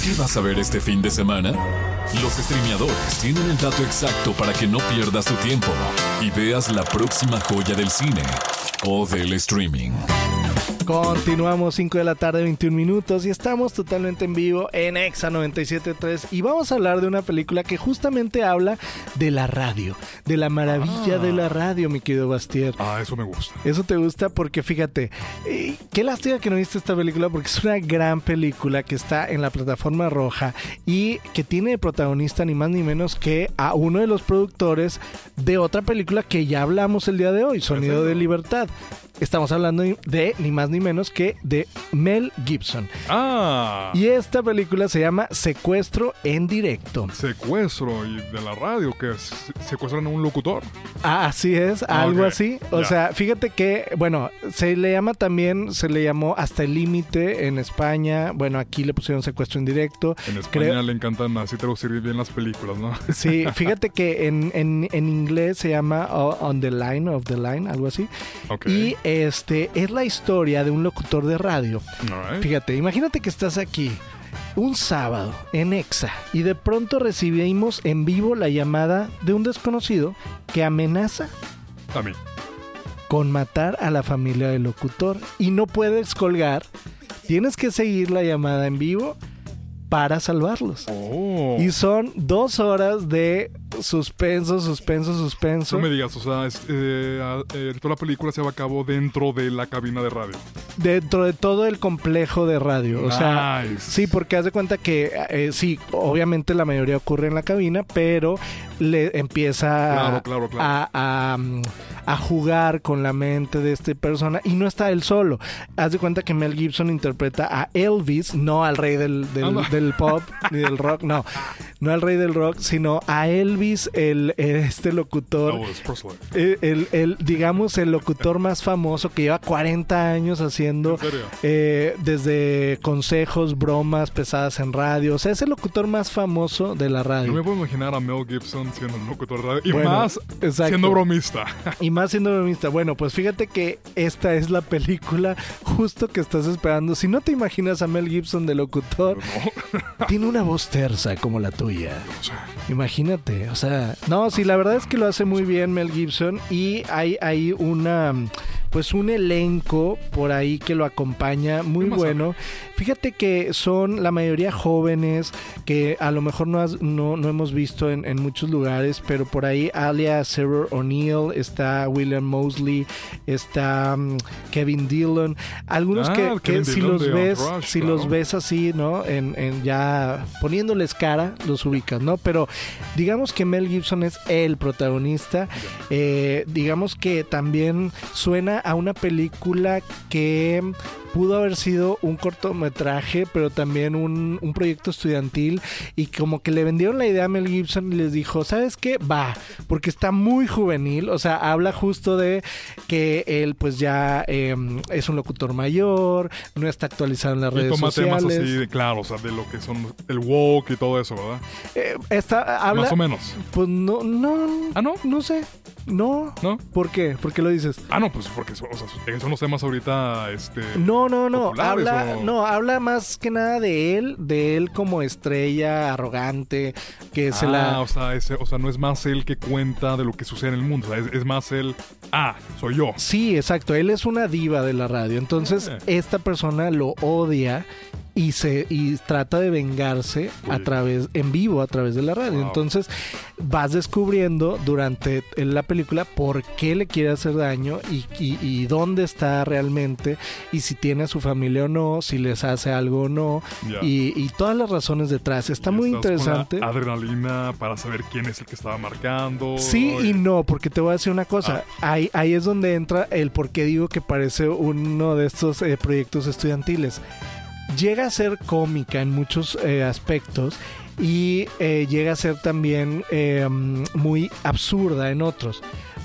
Speaker 1: ¿Qué vas a ver este fin de semana? Los streameadores tienen el dato exacto para que no pierdas tu tiempo y veas la próxima joya del cine o del streaming.
Speaker 2: Continuamos 5 de la tarde, 21 minutos y estamos totalmente en vivo en Exa 97.3 y vamos a hablar de una película que justamente habla de la radio, de la maravilla
Speaker 3: Ah.
Speaker 2: de la radio, mi querido Bastier.
Speaker 3: Ah, eso me gusta.
Speaker 2: Eso te gusta porque fíjate, eh, qué lástima que no viste esta película porque es una gran película que está en la plataforma roja y que tiene de protagonista ni más ni menos que a uno de los productores de otra película que ya hablamos el día de hoy, Sonido de Libertad. Estamos hablando de ni más ni menos que de Mel Gibson.
Speaker 3: Ah,
Speaker 2: Y esta película se llama Secuestro en directo.
Speaker 3: secuestro y de la radio, que es- secuestran a un locutor.
Speaker 2: Ah, así es, algo así. O sea, fíjate que, bueno, se le llama también, se le llamó Hasta el Límite en España. Bueno, aquí le pusieron secuestro en directo.
Speaker 3: En España
Speaker 2: Creo-
Speaker 3: le encantan así traducir bien las películas, ¿no?
Speaker 2: Sí, fíjate que en, en, en inglés se llama O- On the Line, of the Line, algo así.
Speaker 3: Ok.
Speaker 2: Y este es la historia de un locutor de radio. Fíjate, imagínate que estás aquí un sábado en Exa y de pronto recibimos en vivo la llamada de un desconocido que amenaza
Speaker 3: A mí.
Speaker 2: con matar a la familia del locutor y no puedes colgar. Tienes que seguir la llamada en vivo para salvarlos.
Speaker 3: Oh.
Speaker 2: Y son dos horas de suspenso, suspenso, suspenso.
Speaker 3: No me digas, o sea, es, eh, eh, toda la película se va a cabo dentro de la cabina de radio.
Speaker 2: Dentro de todo el complejo de radio. O sea, sí, porque haz de cuenta que eh, sí, obviamente la mayoría ocurre en la cabina, pero le empieza
Speaker 3: Claro, claro, claro.
Speaker 2: A, a, mm, a jugar con la mente de esta persona y no está él solo. Haz de cuenta que Mel Gibson interpreta a Elvis, no al rey del, del,
Speaker 3: Ah, no.
Speaker 2: del pop ni del rock, no, no al rey del rock, sino a Elvis, el, este locutor.
Speaker 3: Presley.
Speaker 2: El, el- el, digamos, el locutor más famoso que lleva 40 años haciendo eh, desde consejos, bromas pesadas en radio. O sea, es el locutor más famoso de la
Speaker 3: No me
Speaker 2: radio.
Speaker 3: puedo imaginar a Mel Gibson siendo un locutor de radio. Y
Speaker 2: Bueno,
Speaker 3: más
Speaker 2: exacto.
Speaker 3: siendo bromista.
Speaker 2: Y más siendo bromista. Bueno, pues fíjate que esta es la película justo que estás esperando. Si no te imaginas a Mel Gibson de locutor, tiene una voz tersa como la tuya. Imagínate, o sea, no, sí, la verdad es que lo hace muy bien Mel Gibson y hay, hay una, pues un elenco por ahí que lo acompaña muy
Speaker 3: ¿Qué más
Speaker 2: bueno. Fíjate que son la mayoría jóvenes que a lo mejor no, has- no, no hemos visto en, en muchos lugares, pero por ahí Alia Sarah O'Neill, está William Mosley, está mm, Kevin Dillon, algunos
Speaker 3: Ah,
Speaker 2: que, que si
Speaker 3: Dillon
Speaker 2: los ves, si
Speaker 3: claro.
Speaker 2: los ves así, ¿no? En, en ya poniéndoles cara, los ubicas, ¿no? Pero digamos que Mel Gibson es el protagonista. Eh, digamos que también suena a una película que pudo haber sido un cortometraje, pero también un, un proyecto estudiantil y como que le vendieron la idea a Mel Gibson y les dijo, ¿sabes qué? Va, porque está muy juvenil, o sea, habla justo de que él pues ya eh, es un locutor mayor, no está actualizado en las
Speaker 3: y
Speaker 2: redes
Speaker 3: toma
Speaker 2: sociales.
Speaker 3: temas así, de, claro, o sea, de lo que son el woke y todo eso, ¿verdad?
Speaker 2: Eh, está, habla,
Speaker 3: Más o menos.
Speaker 2: Pues no, no,
Speaker 3: Ah, ¿no?
Speaker 2: no sé, no.
Speaker 3: ¿No?
Speaker 2: ¿Por qué? ¿Por qué lo dices?
Speaker 3: Ah, no, pues porque son, o sea, son los temas ahorita, este...
Speaker 2: No, no, no. Habla,
Speaker 3: o-
Speaker 2: no, habla más que nada de él, de él como estrella arrogante, que se
Speaker 3: ah,
Speaker 2: la.
Speaker 3: o sea, o sea, no es más él que cuenta de lo que sucede en el mundo. O sea, es, es más él, ah, soy yo.
Speaker 2: Sí, exacto. Él es una diva de la radio. Entonces,
Speaker 3: Eh.
Speaker 2: esta persona lo odia y se y trata de vengarse a través en vivo a través de la radio.
Speaker 3: Wow.
Speaker 2: Entonces, vas descubriendo durante la película por qué le quiere hacer daño y, y- y dónde está realmente y si tiene a su familia o no, si les hace algo o no y, y todas las razones detrás. Está muy
Speaker 3: con
Speaker 2: interesante.
Speaker 3: adrenalina para saber quién es el que estaba marcando.
Speaker 2: Sí y no, porque te voy a decir una cosa. Ahí, ahí es donde entra el por qué digo que parece uno de estos eh, proyectos estudiantiles. Llega a ser cómica en muchos eh, aspectos y eh, llega a ser también eh, muy absurda en otros.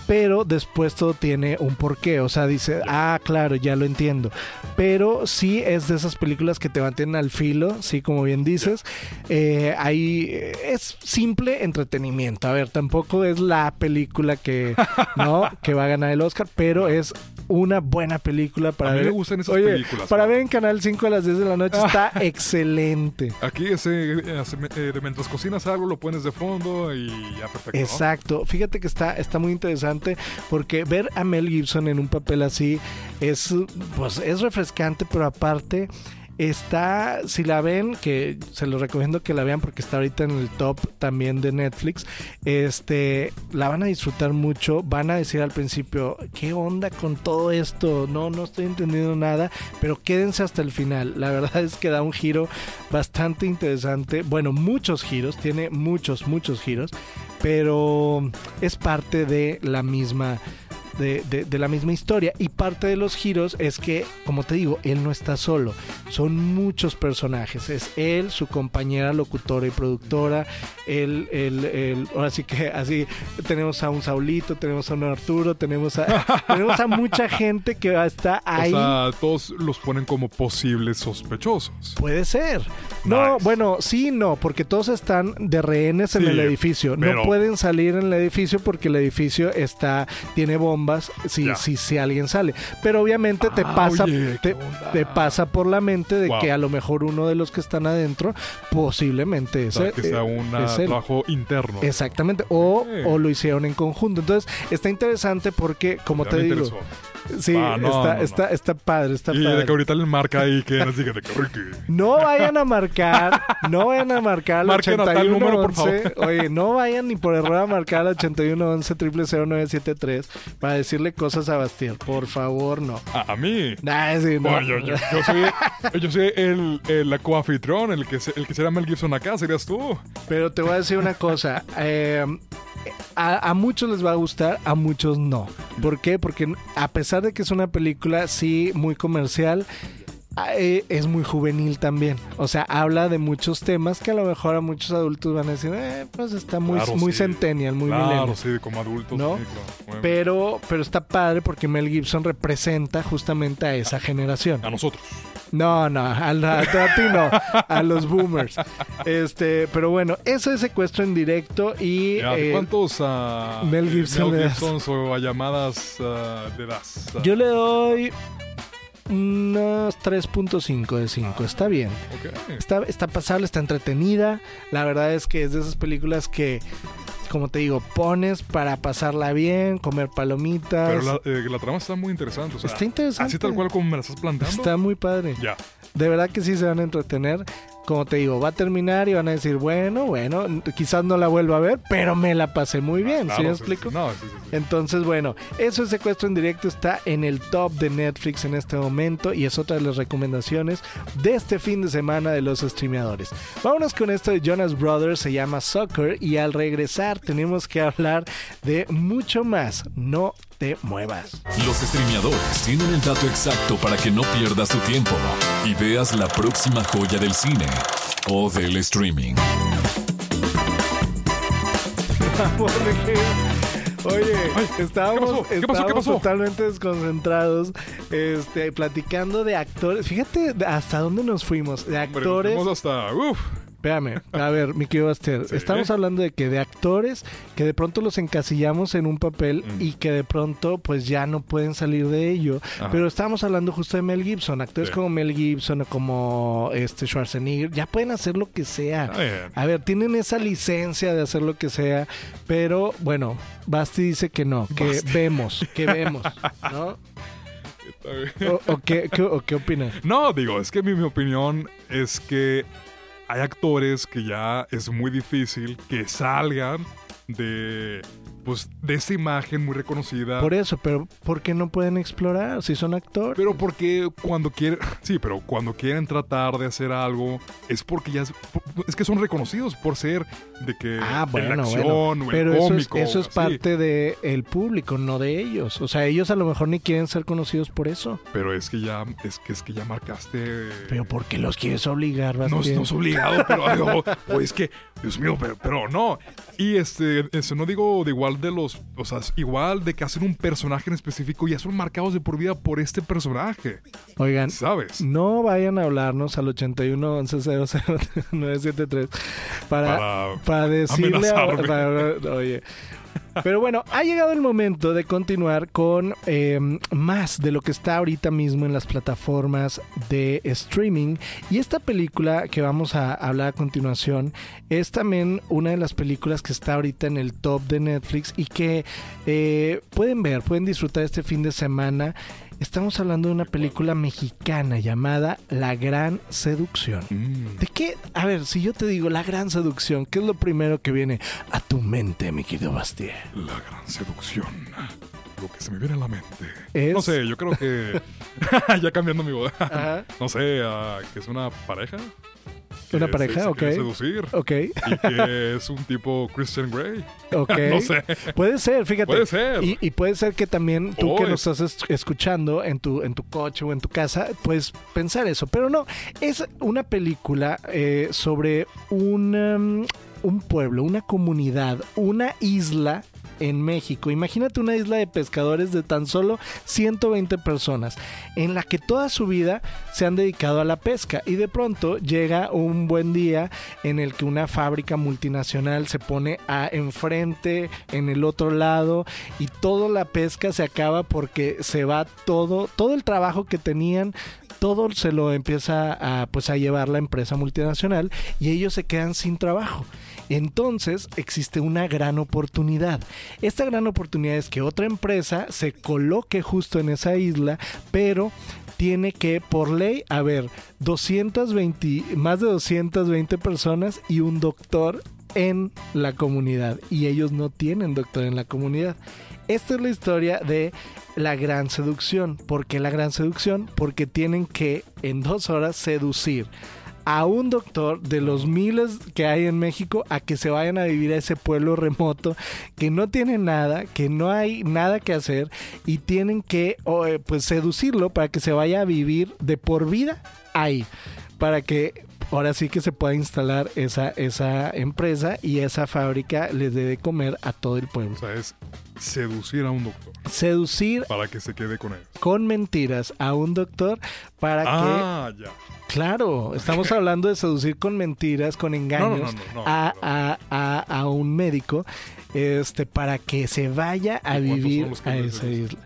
Speaker 2: Pero después todo tiene un porqué. O sea, dice, ah, claro, ya lo entiendo. Pero sí es de esas películas que te mantienen al filo, sí, como bien dices. Eh, ahí eh, es simple entretenimiento. A ver, tampoco es la película que, ¿no? que va a ganar el Oscar, pero es una buena película para
Speaker 3: A mí
Speaker 2: ver.
Speaker 3: me gustan esas
Speaker 2: Oye,
Speaker 3: películas,
Speaker 2: Para
Speaker 3: ¿no?
Speaker 2: ver en Canal 5 a las 10 de la noche está excelente.
Speaker 3: Aquí ese, eh, hace- eh, de mientras cocinas algo, lo pones de fondo y ya perfecto. ¿no?
Speaker 2: Exacto. Fíjate que está, está muy interesante porque ver a Mel Gibson en un papel así es, pues, es refrescante, pero aparte está, si la ven, que se los recomiendo que la vean porque está ahorita en el top también de Netflix, este, la van a disfrutar mucho, van a decir al principio, ¿qué onda con todo esto? No, no estoy entendiendo nada, pero quédense hasta el final. La verdad es que da un giro bastante interesante, bueno, muchos giros, tiene muchos, muchos giros, pero es parte de la misma de, de- de la misma historia y parte de los giros es que como te digo él no está solo son muchos personajes es él su compañera locutora y productora él, él, él- ahora sí que así tenemos a un Saulito tenemos a un Arturo tenemos a tenemos a mucha gente que está ahí
Speaker 3: O sea, todos los ponen como posibles sospechosos.
Speaker 2: Puede ser. No,
Speaker 3: Nice.
Speaker 2: bueno, sí, no, porque todos están de rehenes en el edificio. No pueden salir en el edificio porque el edificio está, tiene bombas bombas si,
Speaker 3: Ya.
Speaker 2: si, si alguien sale. Pero obviamente te
Speaker 3: Ah,
Speaker 2: pasa,
Speaker 3: oye,
Speaker 2: te, pasa por la mente de
Speaker 3: Wow.
Speaker 2: que a lo mejor uno de los que están adentro posiblemente
Speaker 3: O
Speaker 2: es,
Speaker 3: sea,
Speaker 2: él,
Speaker 3: que sea
Speaker 2: eh,
Speaker 3: un
Speaker 2: es él.
Speaker 3: trabajo interno.
Speaker 2: Exactamente, o, o lo hicieron en conjunto. Entonces, está interesante porque, como
Speaker 3: Ya
Speaker 2: te digo,
Speaker 3: interesó.
Speaker 2: Sí,
Speaker 3: Ah, no,
Speaker 2: está,
Speaker 3: no.
Speaker 2: Está, está padre, está
Speaker 3: Y de
Speaker 2: padre.
Speaker 3: que ahorita le marca ahí que nos diga de que.
Speaker 2: No vayan a marcar, no vayan a marcar al
Speaker 3: Marquen a tal número, por
Speaker 2: 8111. Oye, no vayan ni por error a marcar al 8111 000973 para decirle cosas a Bastián. Por favor, no.
Speaker 3: A, a mí.
Speaker 2: Nah, sí, no.
Speaker 3: Yo, yo- yo soy, yo soy el, el coanfitrión, el que, se- el que será Mel Gibson acá, serías tú.
Speaker 2: Pero te voy a decir una cosa. eh, a, muchos les va a gustar, a muchos no. ¿Por qué? Porque a pesar de que es una película, sí, muy comercial, es muy juvenil también. O sea, habla de muchos temas que a lo mejor a muchos adultos van a decir, eh, pues está muy,
Speaker 3: Claro,
Speaker 2: muy
Speaker 3: sí.
Speaker 2: centennial, muy
Speaker 3: claro, sí, como adultos.
Speaker 2: ¿No?
Speaker 3: sí, claro.
Speaker 2: Pero, pero está padre porque Mel Gibson representa justamente a esa generación.
Speaker 3: a nosotros.
Speaker 2: No, no, a, la- a ti no, a los boomers. Este, pero bueno, eso es secuestro en directo y
Speaker 3: Ya,
Speaker 2: eh,
Speaker 3: ¿Cuántos a
Speaker 2: Mel Gibson le das?
Speaker 3: o a llamadas ah, le das? Ah,
Speaker 2: yo le doy unos 3.5 de 5. Está bien. Está, está pasable, está entretenida. La verdad es que es de esas películas que, como te digo, pones para pasarla bien, comer palomitas.
Speaker 3: Pero la, eh, la trama está muy interesante. O sea,
Speaker 2: Está interesante.
Speaker 3: Así tal cual como me la estás planteando.
Speaker 2: Está muy padre.
Speaker 3: Ya.
Speaker 2: De verdad que sí se van a entretener. Como te digo, va a terminar y van a decir, bueno, bueno, quizás no la vuelva a ver, pero me la pasé muy bien.
Speaker 3: Claro,
Speaker 2: ¿Sí me
Speaker 3: sí,
Speaker 2: explico?
Speaker 3: sí. No, sí, sí, sí.
Speaker 2: Entonces, bueno, eso es secuestro en directo, está en el top de Netflix en este momento y es otra de las recomendaciones de este fin de semana de los streameadores. Vámonos con esto de Jonas Brothers, se llama Soccer y al regresar tenemos que hablar de mucho más. No te muevas.
Speaker 1: Los streameadores tienen el dato exacto para que no pierdas tu tiempo y veas la próxima joya del cine o del streaming.
Speaker 2: Oye, estábamos,
Speaker 3: ¿qué pasó? ¿Qué pasó? ¿Qué
Speaker 2: estábamos
Speaker 3: pasó?
Speaker 2: totalmente desconcentrados, este, platicando de actores. Fíjate hasta dónde nos fuimos. De
Speaker 3: Hombre,
Speaker 2: actores.
Speaker 3: fuimos hasta. Uf.
Speaker 2: Espérame, a ver, mi querido Baster,
Speaker 3: Sí.
Speaker 2: estamos hablando de que de actores que de pronto los encasillamos en un papel
Speaker 3: Mm.
Speaker 2: y que de pronto pues ya no pueden salir de ello.
Speaker 3: Ajá.
Speaker 2: Pero estábamos hablando justo de Mel Gibson, actores
Speaker 3: Sí.
Speaker 2: como Mel Gibson o como este Schwarzenegger, ya pueden hacer lo que sea. A ver, tienen esa licencia de hacer lo que sea, pero bueno, Basti dice que no, que
Speaker 3: Basti.
Speaker 2: vemos, que vemos, ¿no? O, o qué, qué- o qué opinas?
Speaker 3: No, digo, es que mi, mi opinión es que hay actores que ya es muy difícil que salgan de pues de esa imagen muy reconocida.
Speaker 2: Por eso, pero ¿por qué no pueden explorar si son actores?
Speaker 3: pero porque cuando quieren, sí, pero cuando quieren tratar de hacer algo es porque ya es, es que son reconocidos por ser de que
Speaker 2: Ah,
Speaker 3: en
Speaker 2: bueno,
Speaker 3: la
Speaker 2: bueno.
Speaker 3: acción o el
Speaker 2: Pero eso es, eso es parte del público, no de ellos. O sea, ellos a lo mejor ni quieren ser conocidos por eso.
Speaker 3: Pero es que ya es que es que ya marcaste
Speaker 2: Pero ¿por qué los quieres obligar,
Speaker 3: No, no es obligado, pero oh, oh, es que, Dios mío, pero, pero no. Y este, eso no digo de igual de los, o sea, igual de que hacen un personaje en específico, ya son marcados de por vida por este personaje,
Speaker 2: Oigan,
Speaker 3: ¿sabes?
Speaker 2: no vayan a hablarnos al 81 11 00 973 para,
Speaker 3: Para
Speaker 2: para decirle a, para- oye. Pero bueno, ha llegado el momento de continuar con eh, más de lo que está ahorita mismo en las plataformas de streaming. Y esta película que vamos a hablar a continuación es también una de las películas que está ahorita en el top de Netflix y que eh, pueden ver, pueden disfrutar este fin de semana. Estamos hablando de una película mexicana llamada La Gran Seducción.
Speaker 3: Mm,
Speaker 2: ¿De qué? A ver, si yo te digo la gran seducción, ¿qué es lo primero que viene a tu mente, mi querido Bastier?
Speaker 3: la gran seducción. Lo que se me viene a la mente.
Speaker 2: Es-
Speaker 3: No sé, yo creo que. ya cambiando mi voz.
Speaker 2: Ajá.
Speaker 3: no sé, ah, que es una pareja.
Speaker 2: ¿Una pareja?
Speaker 3: se
Speaker 2: Ok.
Speaker 3: seducir.
Speaker 2: Ok,
Speaker 3: Y que es un tipo Christian Grey.
Speaker 2: ok.
Speaker 3: No sé.
Speaker 2: Puede ser, fíjate.
Speaker 3: Puede ser.
Speaker 2: Y, y puede ser que también tú
Speaker 3: Oh,
Speaker 2: que nos estás es- escuchando en tu, en tu coche o en tu casa, puedes pensar eso. Pero no, es una película eh, sobre un, um, un pueblo, una comunidad, una isla en México. Imagínate una isla de pescadores de tan solo 120 personas, en la que toda su vida se han dedicado a la pesca y de pronto llega un buen día en el que una fábrica multinacional se pone a enfrente, en el otro lado y toda la pesca se acaba porque se va todo, todo el trabajo que tenían todo se lo empieza a, pues, a llevar la empresa multinacional y ellos se quedan sin trabajo. Entonces existe una gran oportunidad. Esta gran oportunidad es que otra empresa se coloque justo en esa isla, pero tiene que por ley haber 220, más de 220 personas y un doctor en la comunidad. Y ellos no tienen doctor en la comunidad. Esta es la historia de la gran seducción. ¿Por qué la gran seducción? Porque tienen que en dos horas seducir a un doctor de los miles que hay en México a que se vayan a vivir a ese pueblo remoto que no tiene nada, que no hay nada que hacer y tienen que eh, pues seducirlo para que se vaya a vivir de por vida ahí, para que ahora sí que se pueda instalar esa, esa empresa y esa fábrica les debe comer a todo el pueblo.
Speaker 3: O sea, es seducir a un doctor.
Speaker 2: Seducir
Speaker 3: para que se quede con él.
Speaker 2: Con mentiras a un doctor para
Speaker 3: ah, ya.
Speaker 2: Claro, estamos hablando de seducir con mentiras, con engaños a, a, a, a, un médico este, para que se vaya a vivir a esa isla.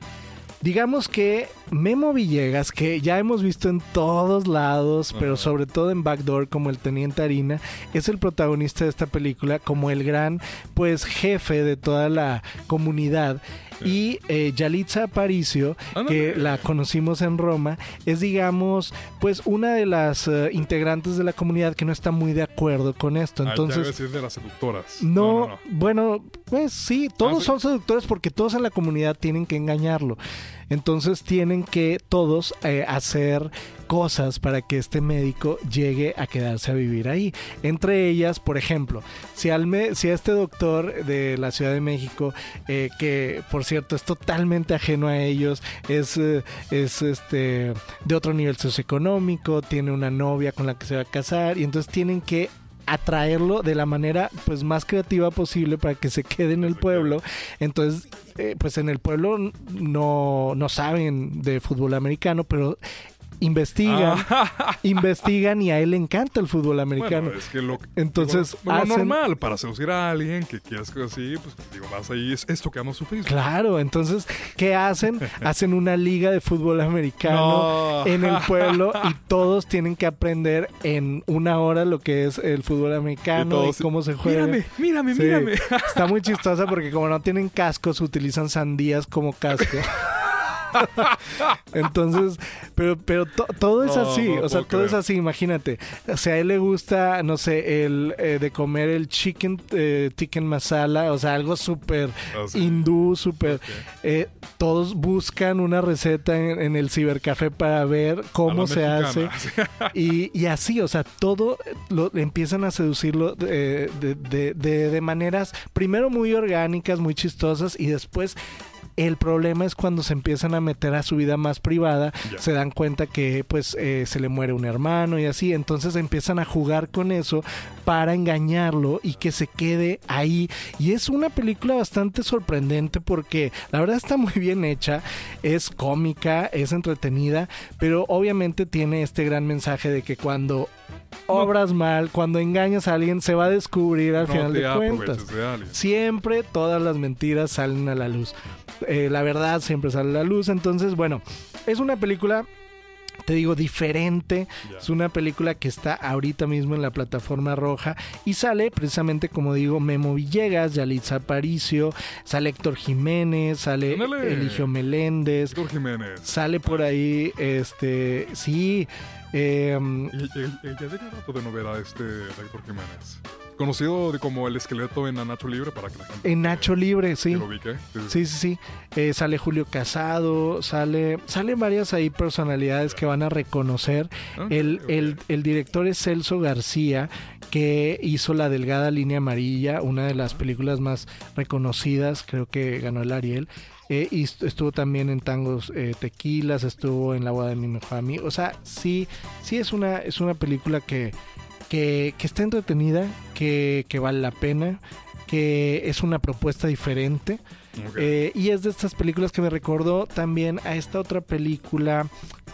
Speaker 2: Digamos que Memo Villegas, que ya hemos visto en todos lados, pero sobre todo en Backdoor como el Teniente Harina, es el protagonista de esta película como el gran pues jefe de toda la comunidad. Y eh, Yalitza Aparicio, que la conocimos en Roma, es digamos pues una de las uh, integrantes de la comunidad que no está muy de acuerdo con esto. Entonces,
Speaker 3: ah, ya de las seductoras.
Speaker 2: No, bueno, pues sí, todos ah, son seductores porque todos en la comunidad tienen que engañarlo. Entonces tienen que todos eh, hacer cosas para que este médico llegue a quedarse a vivir ahí. Entre ellas, por ejemplo, si, al si este doctor de la Ciudad de México, eh, que por cierto es totalmente ajeno a ellos, es, eh, es este de otro nivel socioeconómico, tiene una novia con la que se va a casar y entonces tienen que atraerlo de la manera pues más creativa posible para que se quede en el pueblo. Entonces, eh, pues en el pueblo no, no saben de fútbol americano, pero investigan, ah. investigan y a él le encanta el fútbol americano.
Speaker 3: es que lo,
Speaker 2: Entonces,
Speaker 3: lo normal para seducir a alguien que quieras que así, pues digo, vas ahí, es esto que vamos a sufrir.
Speaker 2: Claro, entonces, ¿qué hacen? hacen una liga de fútbol americano en el pueblo y todos tienen que aprender en una hora lo que es el fútbol americano y, cómo se juega.
Speaker 3: Mírame, mírame, mírame.
Speaker 2: Está muy chistosa porque como no tienen cascos, utilizan sandías como casco. Entonces, pero, pero todo es así, o sea, todo es así, imagínate. O sea, a él le gusta, no sé, el eh, de comer el chicken, eh, chicken masala, o sea, algo súper ah, hindú, súper... Eh, todos buscan una receta en, el cibercafé para ver cómo se hace. y, así, o sea, todo lo empiezan a seducirlo de, de, de maneras, primero muy orgánicas, muy chistosas, y después el problema es cuando se empiezan a meter a su vida más privada, se dan cuenta que pues eh, se le muere un hermano y así, entonces empiezan a jugar con eso para engañarlo y que se quede ahí. Y es una película bastante sorprendente porque la verdad está muy bien hecha, es cómica, es entretenida, pero obviamente tiene este gran mensaje de que cuando obras mal, cuando engañas a alguien, se va a descubrir al final de cuentas. Siempre todas las mentiras salen a la luz. Eh, la verdad siempre sale a la luz. Entonces, bueno, es una película te digo, diferente. Es una película que está ahorita mismo en la plataforma roja y sale precisamente, como digo, Memo Villegas, Yalitza Aparicio, sale Héctor Jiménez, sale Eligio Meléndez.
Speaker 3: Héctor Jiménez.
Speaker 2: Sale por ahí, este, sí. Eh,
Speaker 3: ¿Y, de rato de novela este Héctor Jiménez? Conocido como el esqueleto en Nacho Libre para que la gente.
Speaker 2: En Nacho Libre, sí. Sí, sí, sí. Eh, sale Julio Casado, sale. Salen varias ahí personalidades que van a reconocer. Ah, el, el, el, director es Celso García, que hizo La Delgada Línea Amarilla, una de las películas más reconocidas, creo que ganó el Ariel. Eh, y estuvo también en Tangos eh, Tequilas, estuvo en La Boda de mi mejor amigo. O sea, sí, sí es una, es una película que que, está entretenida, que, vale la pena. que es una propuesta diferente. Eh, y es de estas películas que me recordó también a esta otra película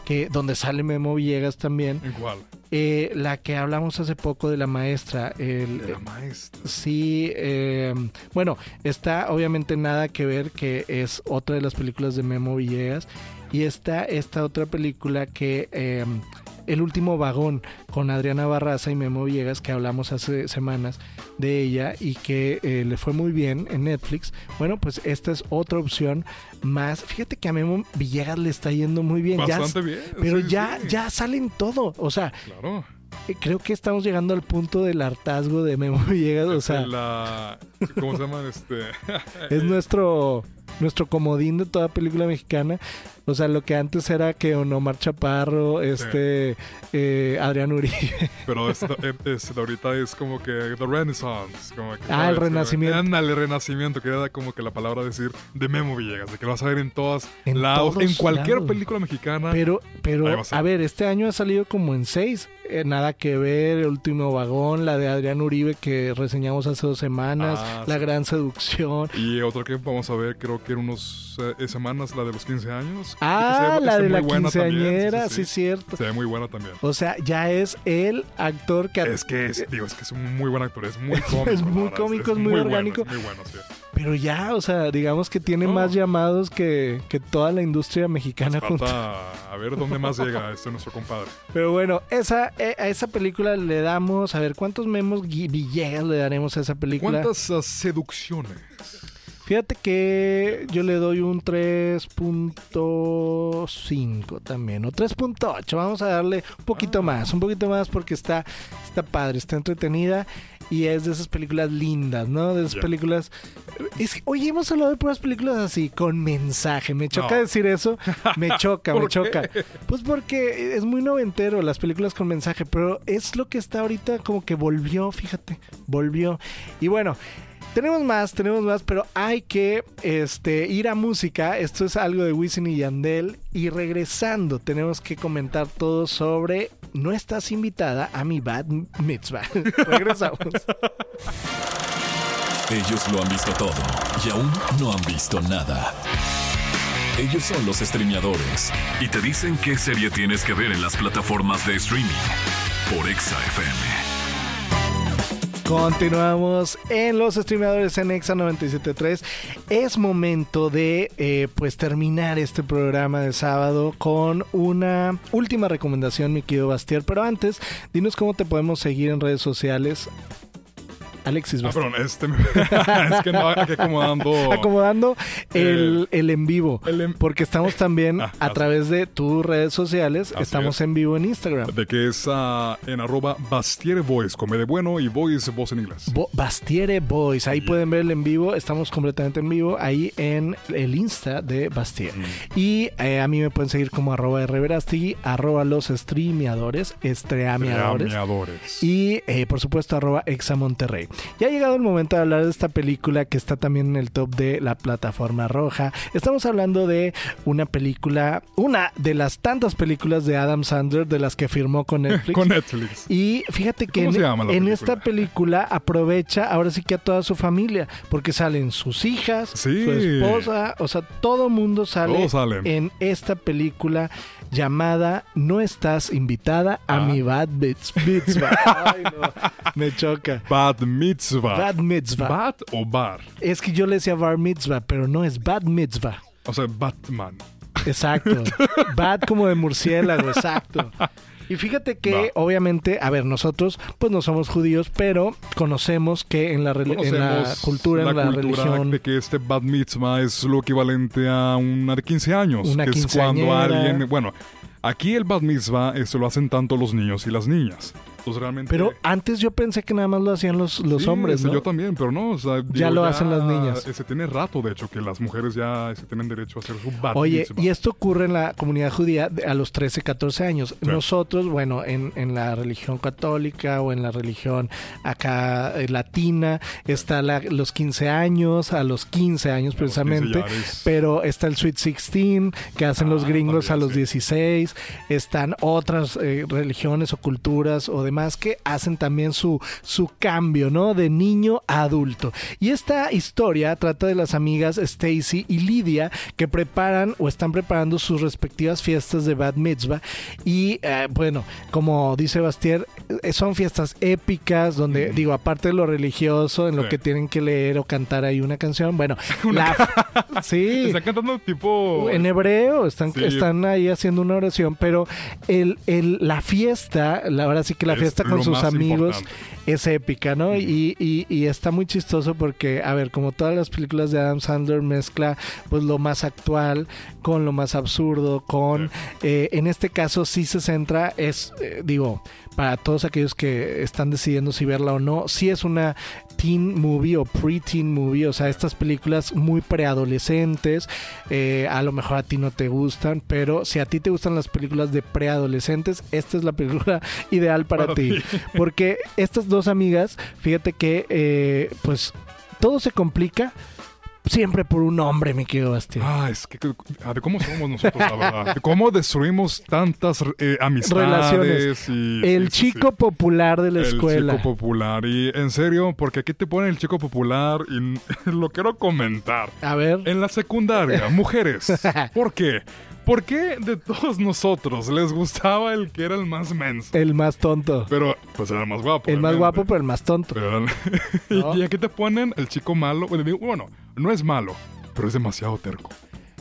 Speaker 2: que donde sale Memo Villegas también,
Speaker 3: Igual.
Speaker 2: eh, la que hablamos hace poco de la maestra. El,
Speaker 3: De la maestra.
Speaker 2: Sí, eh, bueno, está obviamente nada que ver que es otra de las películas de Memo Villegas y está esta otra película que eh, El último vagón con Adriana Barraza y Memo Villegas que hablamos hace semanas de ella y que eh, le fue muy bien en Netflix. Bueno, pues esta es otra opción más. Fíjate que a Memo Villegas le está yendo muy bien. Ya-
Speaker 3: Bastante bien.
Speaker 2: pero
Speaker 3: sí,
Speaker 2: ya,
Speaker 3: sí.
Speaker 2: ya salen todo. O sea,
Speaker 3: Claro.
Speaker 2: eh, creo que estamos llegando al punto del hartazgo de Memo Villegas. O sea,
Speaker 3: la, ¿Cómo se llama? Este.
Speaker 2: es nuestro nuestro comodín de toda película mexicana. O sea, lo que antes era que Omar Chaparro, este eh, Adrián Uribe.
Speaker 3: Pero este, este ahorita es como que The Renaissance. Como que,
Speaker 2: Ah, el
Speaker 3: ¿sabes?
Speaker 2: renacimiento.
Speaker 3: Ándale, renacimiento, que era como que la palabra decir de Memo Villegas, de que lo vas a ver en todas
Speaker 2: En
Speaker 3: lados, en cualquier
Speaker 2: lados.
Speaker 3: película mexicana.
Speaker 2: Pero, pero,
Speaker 3: a
Speaker 2: a ver, este año ha salido como en seis. Eh, nada que ver, El último vagón, la de Adrián Uribe que reseñamos hace dos semanas,
Speaker 3: Ah,
Speaker 2: La
Speaker 3: sí.
Speaker 2: gran seducción.
Speaker 3: Y otra que vamos a ver, creo que unos eh, semanas, la de los 15 años.
Speaker 2: Ah,
Speaker 3: se-
Speaker 2: la de la quinceañera, sí, cierto.
Speaker 3: Se ve muy buena también.
Speaker 2: O sea, ya es el actor que...
Speaker 3: Es que es, digo, es que es un muy buen actor, es muy cómico.
Speaker 2: Es muy
Speaker 3: verdad,
Speaker 2: cómico, es muy orgánico.
Speaker 3: es muy bueno, sí.
Speaker 2: Pero ya, o sea, digamos que tiene
Speaker 3: No.
Speaker 2: más llamados que, que toda la industria mexicana
Speaker 3: Nos
Speaker 2: junta.
Speaker 3: falta a ver dónde más llega este nuestro compadre.
Speaker 2: Pero bueno, esa, eh, a esa película le damos, a ver, ¿cuántos memos Villegas le daremos a esa película?
Speaker 3: ¿Cuántas seducciones?
Speaker 2: Fíjate que yo le doy un 3.5 también, o 3.8. Vamos a darle un poquito más, un poquito más porque está, está padre, está entretenida y es de esas películas lindas, ¿no? De esas películas... Es que, oye, hemos hablado de puras películas así, con mensaje. Me choca
Speaker 3: No.
Speaker 2: decir eso, me choca, me
Speaker 3: ¿Por
Speaker 2: choca. Pues porque es muy noventero las películas con mensaje, pero es lo que está ahorita como que volvió, fíjate, volvió. Y bueno, tenemos más, tenemos más, pero hay que este, ir a música. Esto es algo de Wisin y Yandel. Y regresando, tenemos que comentar todo sobre No estás invitada a mi Bad Mitzvah. Regresamos.
Speaker 1: Ellos lo han visto todo y aún no han visto nada. Ellos son los streameadores y te dicen qué serie tienes que ver en las plataformas de streaming por Exa FM.
Speaker 2: Continuamos en los streamadores en Exa 973. Es momento de eh, pues terminar este programa de sábado con una última recomendación, mi querido Bastier. Pero antes, dinos cómo te podemos seguir en redes sociales. Alexis
Speaker 3: Ah, perdón, este me- es que no, aquí acomodando.
Speaker 2: Acomodando el, el en vivo.
Speaker 3: el en-
Speaker 2: Porque estamos también
Speaker 3: Ah,
Speaker 2: a
Speaker 3: así
Speaker 2: través de tus redes sociales.
Speaker 3: Así
Speaker 2: estamos
Speaker 3: es.
Speaker 2: en vivo en Instagram.
Speaker 3: De que es ah, en arroba Bastiere Voice, come de bueno y voice, voz en inglés.
Speaker 2: Bo- Bastiere Boys, ahí
Speaker 3: Yeah.
Speaker 2: pueden ver el en vivo, estamos completamente en vivo, ahí en el Insta de Bastiere.
Speaker 3: Mm.
Speaker 2: Y eh, a mí me pueden seguir como arroba rverastigui, arroba los streameadores, estreameadores.
Speaker 3: Streameadores.
Speaker 2: Y eh, por supuesto arroba Exa Monterrey. Ya ha llegado el momento de hablar de esta película que está también en el top de la plataforma roja. Estamos hablando de una película, una de las tantas películas de Adam Sandler de las que firmó con Netflix.
Speaker 3: Con Netflix.
Speaker 2: Y fíjate que
Speaker 3: ¿Cómo
Speaker 2: en, en
Speaker 3: película?
Speaker 2: esta película aprovecha ahora sí que a toda su familia, porque salen sus hijas,
Speaker 3: Sí.
Speaker 2: su esposa, o sea, todo mundo sale en esta película llamada No estás invitada a
Speaker 3: Ah.
Speaker 2: mi Bad Mitz- Mitzvah. Ay, no, me choca.
Speaker 3: Bad Mitzvah.
Speaker 2: Bad Mitzvah.
Speaker 3: Bat o Bar.
Speaker 2: Es que yo le decía Bar Mitzvah, pero no es Bad Mitzvah.
Speaker 3: O sea, Batman.
Speaker 2: Exacto. Bad como de murciélago, exacto. Y fíjate que,
Speaker 3: Va.
Speaker 2: obviamente, a ver, nosotros pues no somos judíos, pero conocemos que en la, en la cultura, en la
Speaker 3: cultura
Speaker 2: religión,
Speaker 3: de que este Bat Mitzvah es lo equivalente a una de 15 años.
Speaker 2: Una
Speaker 3: que es cuando alguien... Bueno, aquí el Bat Mitzvah esto lo hacen tanto los niños y las niñas. Entonces realmente...
Speaker 2: pero antes yo pensé que nada más lo hacían los, los
Speaker 3: Sí,
Speaker 2: hombres,
Speaker 3: ese
Speaker 2: ¿no?
Speaker 3: Yo también, pero no. o sea,
Speaker 2: Ya lo hacen las niñas.
Speaker 3: Se tiene rato, de hecho, que las mujeres ya se tienen derecho a hacer su bat
Speaker 2: Oye, y esto ocurre en la comunidad judía a los 13, 14 años.
Speaker 3: Sí.
Speaker 2: Nosotros, bueno, en, en la religión católica o en la religión acá eh, latina, está la- los 15 años, a los 15 años
Speaker 3: A los 15
Speaker 2: precisamente. Pero está el Sweet 16 que hacen los
Speaker 3: Ah,
Speaker 2: gringos a los
Speaker 3: sí.
Speaker 2: 16. Están otras eh, religiones o culturas o de demás que hacen también su, su cambio, ¿no? De niño a adulto. Y esta historia trata de las amigas Stacy y Lidia que preparan o están preparando sus respectivas fiestas de Bad Mitzvah. Y eh, bueno, como dice Bastier, eh, son fiestas épicas donde, digo, aparte de lo religioso, en lo
Speaker 3: Sí.
Speaker 2: que tienen que leer o cantar ahí una canción, bueno, la, sí.
Speaker 3: Está cantando tipo.
Speaker 2: En hebreo, están,
Speaker 3: Sí.
Speaker 2: están ahí haciendo una oración, pero el, el- la fiesta, la, ahora sí que la fiesta con sus amigos
Speaker 3: importante.
Speaker 2: es épica, ¿no? Y, y- y está muy chistoso porque, a ver, como todas las películas de Adam Sandler mezcla pues lo más actual con lo más absurdo, con, eh, en este caso sí se centra, es, eh, digo, para todos aquellos que están decidiendo si verla o no, sí es una teen movie o pre-teen movie, o sea, estas películas muy preadolescentes, eh, a lo mejor a ti no te gustan, pero si a ti te gustan las películas de preadolescentes, esta es la película ideal para, ti. Porque estas dos amigas, fíjate que eh, pues todo se complica siempre por un hombre, mi querido Bastián.
Speaker 3: Ah, es que, ah, de cómo somos nosotros, la verdad. De cómo destruimos tantas eh, amistades.
Speaker 2: Relaciones.
Speaker 3: Y,
Speaker 2: el
Speaker 3: sí,
Speaker 2: chico
Speaker 3: sí.
Speaker 2: popular de la
Speaker 3: El
Speaker 2: escuela.
Speaker 3: chico popular. Y en serio, porque aquí te ponen el chico popular y lo quiero comentar.
Speaker 2: A ver.
Speaker 3: En la secundaria, mujeres. ¿Por qué? ¿Por qué de todos nosotros les gustaba el que era el más menso?
Speaker 2: El más tonto.
Speaker 3: Pero, pues era el más guapo.
Speaker 2: El más guapo, pero el más tonto.
Speaker 3: Pero-
Speaker 2: ¿No?
Speaker 3: y aquí te ponen el chico malo. Bueno, no es malo, pero es demasiado terco.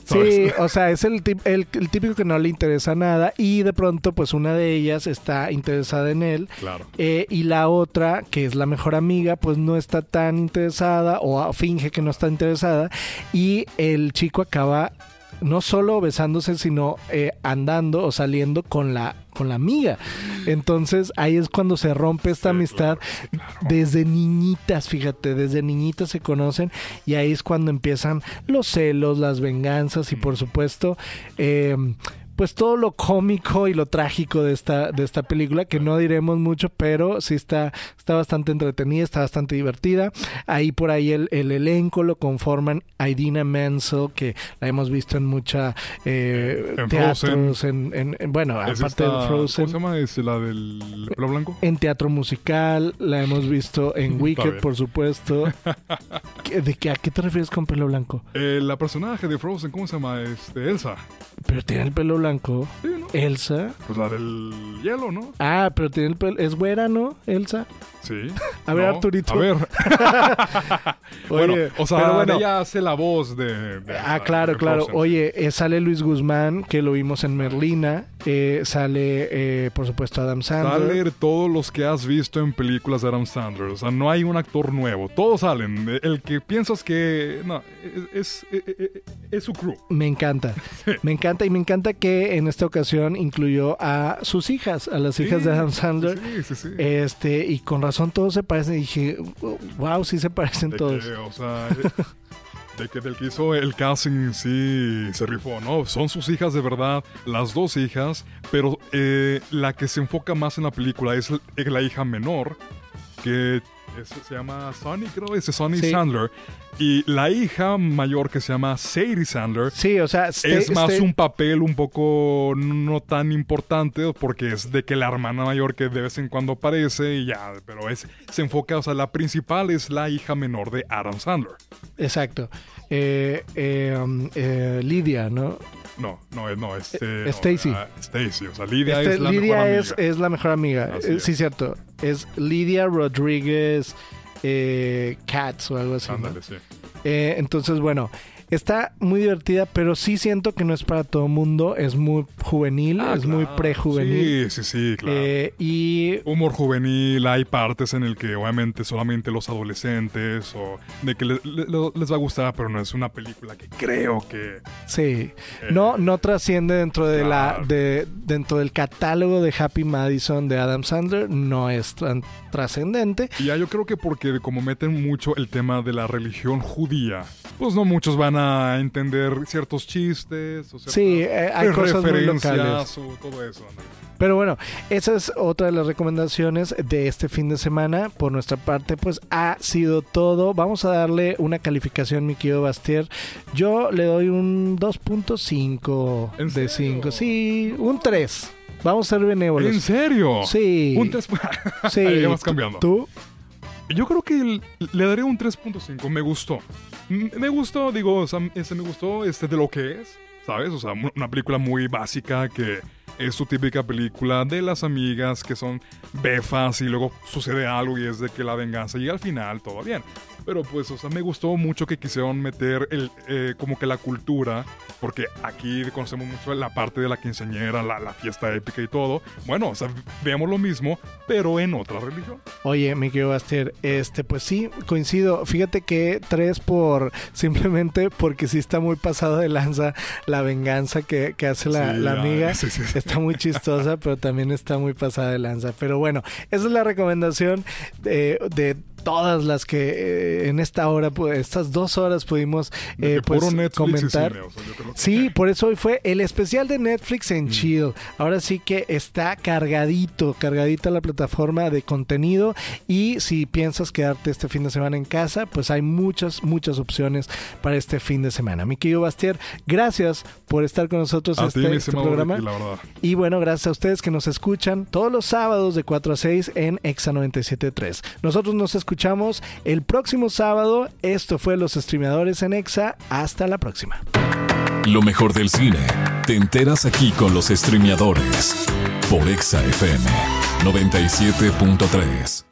Speaker 2: Sí, o sea, es el, tip- el, el típico que no le interesa nada y de pronto pues una de ellas está interesada en él
Speaker 3: Claro.
Speaker 2: eh, y la otra, que es la mejor amiga, pues no está tan interesada o finge que no está interesada y el chico acaba no solo besándose, sino eh, andando o saliendo con la, con la amiga. Entonces ahí es cuando se rompe esta
Speaker 3: Sí,
Speaker 2: amistad
Speaker 3: claro, sí, claro.
Speaker 2: desde niñitas, fíjate, desde niñitas se conocen y ahí es cuando empiezan los celos, las venganzas y por supuesto, eh, pues todo lo cómico y lo trágico de esta, de esta película, que no diremos mucho, pero sí está, está bastante entretenida, está bastante divertida. Ahí por ahí el, el elenco lo conforman Idina Menzel, que la hemos visto en mucha eh,
Speaker 3: En
Speaker 2: teatros, en, en- en- bueno,
Speaker 3: Es
Speaker 2: aparte
Speaker 3: esta-
Speaker 2: de Frozen.
Speaker 3: ¿Cómo se llama? ¿Es la del pelo blanco?
Speaker 2: En teatro musical, la hemos visto en Wicked, por supuesto. ¿Qué- ¿De qué, ¿A qué te refieres con pelo blanco?
Speaker 3: Eh, la personaje de Frozen, ¿cómo se llama? Este, Elsa.
Speaker 2: Pero tiene el pelo blanco.
Speaker 3: Sí, ¿no?
Speaker 2: Elsa.
Speaker 3: Pues la del hielo, ¿no?
Speaker 2: Ah, pero tiene el pelo. Es güera, ¿no? Elsa.
Speaker 3: Sí.
Speaker 2: A ver,
Speaker 3: No,
Speaker 2: Arturito.
Speaker 3: A ver. bueno,
Speaker 2: Oye,
Speaker 3: o sea,
Speaker 2: pero bueno.
Speaker 3: ella hace la voz de. de
Speaker 2: Ah, claro,
Speaker 3: de
Speaker 2: claro. Oye, eh, sale Luis Guzmán, que lo vimos en Merlina. eh, sale, eh, por supuesto, Adam Sandler.
Speaker 3: Salen todos los que has visto en películas de Adam Sandler. O sea, no hay un actor nuevo. Todos salen. El que piensas que. No, es, es, es- es su crew.
Speaker 2: Me encanta. Me encanta y me encanta que en esta ocasión incluyó a sus hijas, a las hijas de Adam Sandler.
Speaker 3: Sí, sí, sí.
Speaker 2: Este, y con razón todos se parecen. Y dije, wow, sí se parecen
Speaker 3: De
Speaker 2: todos.
Speaker 3: que, o sea, de que del que hizo el casting sí se rifó, ¿no? Son sus hijas de verdad, las dos hijas, pero eh, la que se enfoca más en la película es la hija menor, que es- se llama Sonny, creo, es Sonny
Speaker 2: Sí.
Speaker 3: Sandler, y la hija mayor que se llama Sadie Sandler.
Speaker 2: Sí, o sea, este-
Speaker 3: Es más
Speaker 2: este-
Speaker 3: un papel un poco no tan importante porque es de que la hermana mayor que de vez en cuando aparece y ya, pero es se enfoca, o sea, la principal es la hija menor de Adam Sandler.
Speaker 2: Exacto. Eh, eh, um, eh, Lidia, ¿no?
Speaker 3: No, no, no, este,
Speaker 2: Eh,
Speaker 3: no,
Speaker 2: Stacy.
Speaker 3: Stacy, o sea, Lidia
Speaker 2: Este,
Speaker 3: es la
Speaker 2: Lidia
Speaker 3: mejor
Speaker 2: es,
Speaker 3: amiga.
Speaker 2: es la mejor amiga. Eh, sí, cierto. Es Lidia Rodríguez eh, Katz o algo así. ¿no?
Speaker 3: Ándale, sí.
Speaker 2: Eh, entonces, bueno, está muy divertida, pero sí siento que no es para todo mundo. Es muy juvenil,
Speaker 3: Ah,
Speaker 2: es muy prejuvenil.
Speaker 3: Sí, sí, sí, claro.
Speaker 2: Eh, y
Speaker 3: Humor juvenil, hay partes en el que obviamente solamente los adolescentes o de que le- le- le- les va a gustar, pero no es una película que creo que
Speaker 2: Sí, no, no trasciende dentro de la, de, dentro del catálogo de Happy Madison de Adam Sandler, no es tan trascendente.
Speaker 3: Y ya yo creo que porque como meten mucho el tema de la religión judía, pues no muchos van a entender ciertos chistes o
Speaker 2: Sí, eh, hay cosas muy locales.
Speaker 3: o todo eso. ¿no?
Speaker 2: Pero bueno, esa es otra de las recomendaciones de este fin de semana. Por nuestra parte, pues ha sido todo. Vamos a darle una calificación, mi querido Bastier. Yo le doy un 2.5
Speaker 3: ¿En
Speaker 2: de
Speaker 3: serio?
Speaker 2: 5. Sí, un 3. Vamos a ser benévolos.
Speaker 3: ¿En serio?
Speaker 2: Sí.
Speaker 3: Un 3.
Speaker 2: Sí.
Speaker 3: Ahí vas cambiando.
Speaker 2: ¿Tú?
Speaker 3: Yo creo que le daré un 3.5. Me gustó. Me gustó, digo, o este me gustó este de lo que es, ¿sabes? O sea, una película muy básica que es su típica película de las amigas que son befas y luego sucede algo y es de que la venganza llega al final, todo bien. Pero pues, o sea, me gustó mucho que quisieron meter el, eh, como que la cultura, porque aquí conocemos mucho la parte de la quinceañera, la, la fiesta épica y todo. Bueno, o sea, veamos lo mismo, pero en otra religión.
Speaker 2: Oye, mi querido Bastier, este, pues sí, coincido. Fíjate que tres por simplemente porque sí está muy pasado de lanza la venganza que, que hace la,
Speaker 3: Sí,
Speaker 2: la amiga.
Speaker 3: sí, sí, sí.
Speaker 2: Está muy chistosa, pero también está muy pasada de lanza. Pero bueno, esa es la recomendación de, de todas las que eh, en esta hora, pues, estas dos horas pudimos eh, pues, comentar.
Speaker 3: cine, o sea,
Speaker 2: Sí, por eso hoy fue el especial de Netflix
Speaker 3: Mm.
Speaker 2: en Chill. Ahora sí que está cargadito, cargadita la plataforma de contenido y si piensas quedarte este fin de semana en casa, pues hay muchas, muchas opciones para este fin de semana. Mi querido Bastier, gracias por estar con nosotros en este, este programa. Y bueno, gracias a ustedes que nos escuchan todos los sábados de 4 a 6 en Exa 97.3. Nosotros nos escuchamos el próximo sábado. Esto fue Los Streamadores en Exa. Hasta la próxima.
Speaker 1: Lo mejor del cine te enteras aquí con los streameadores por Exa FM 97.3.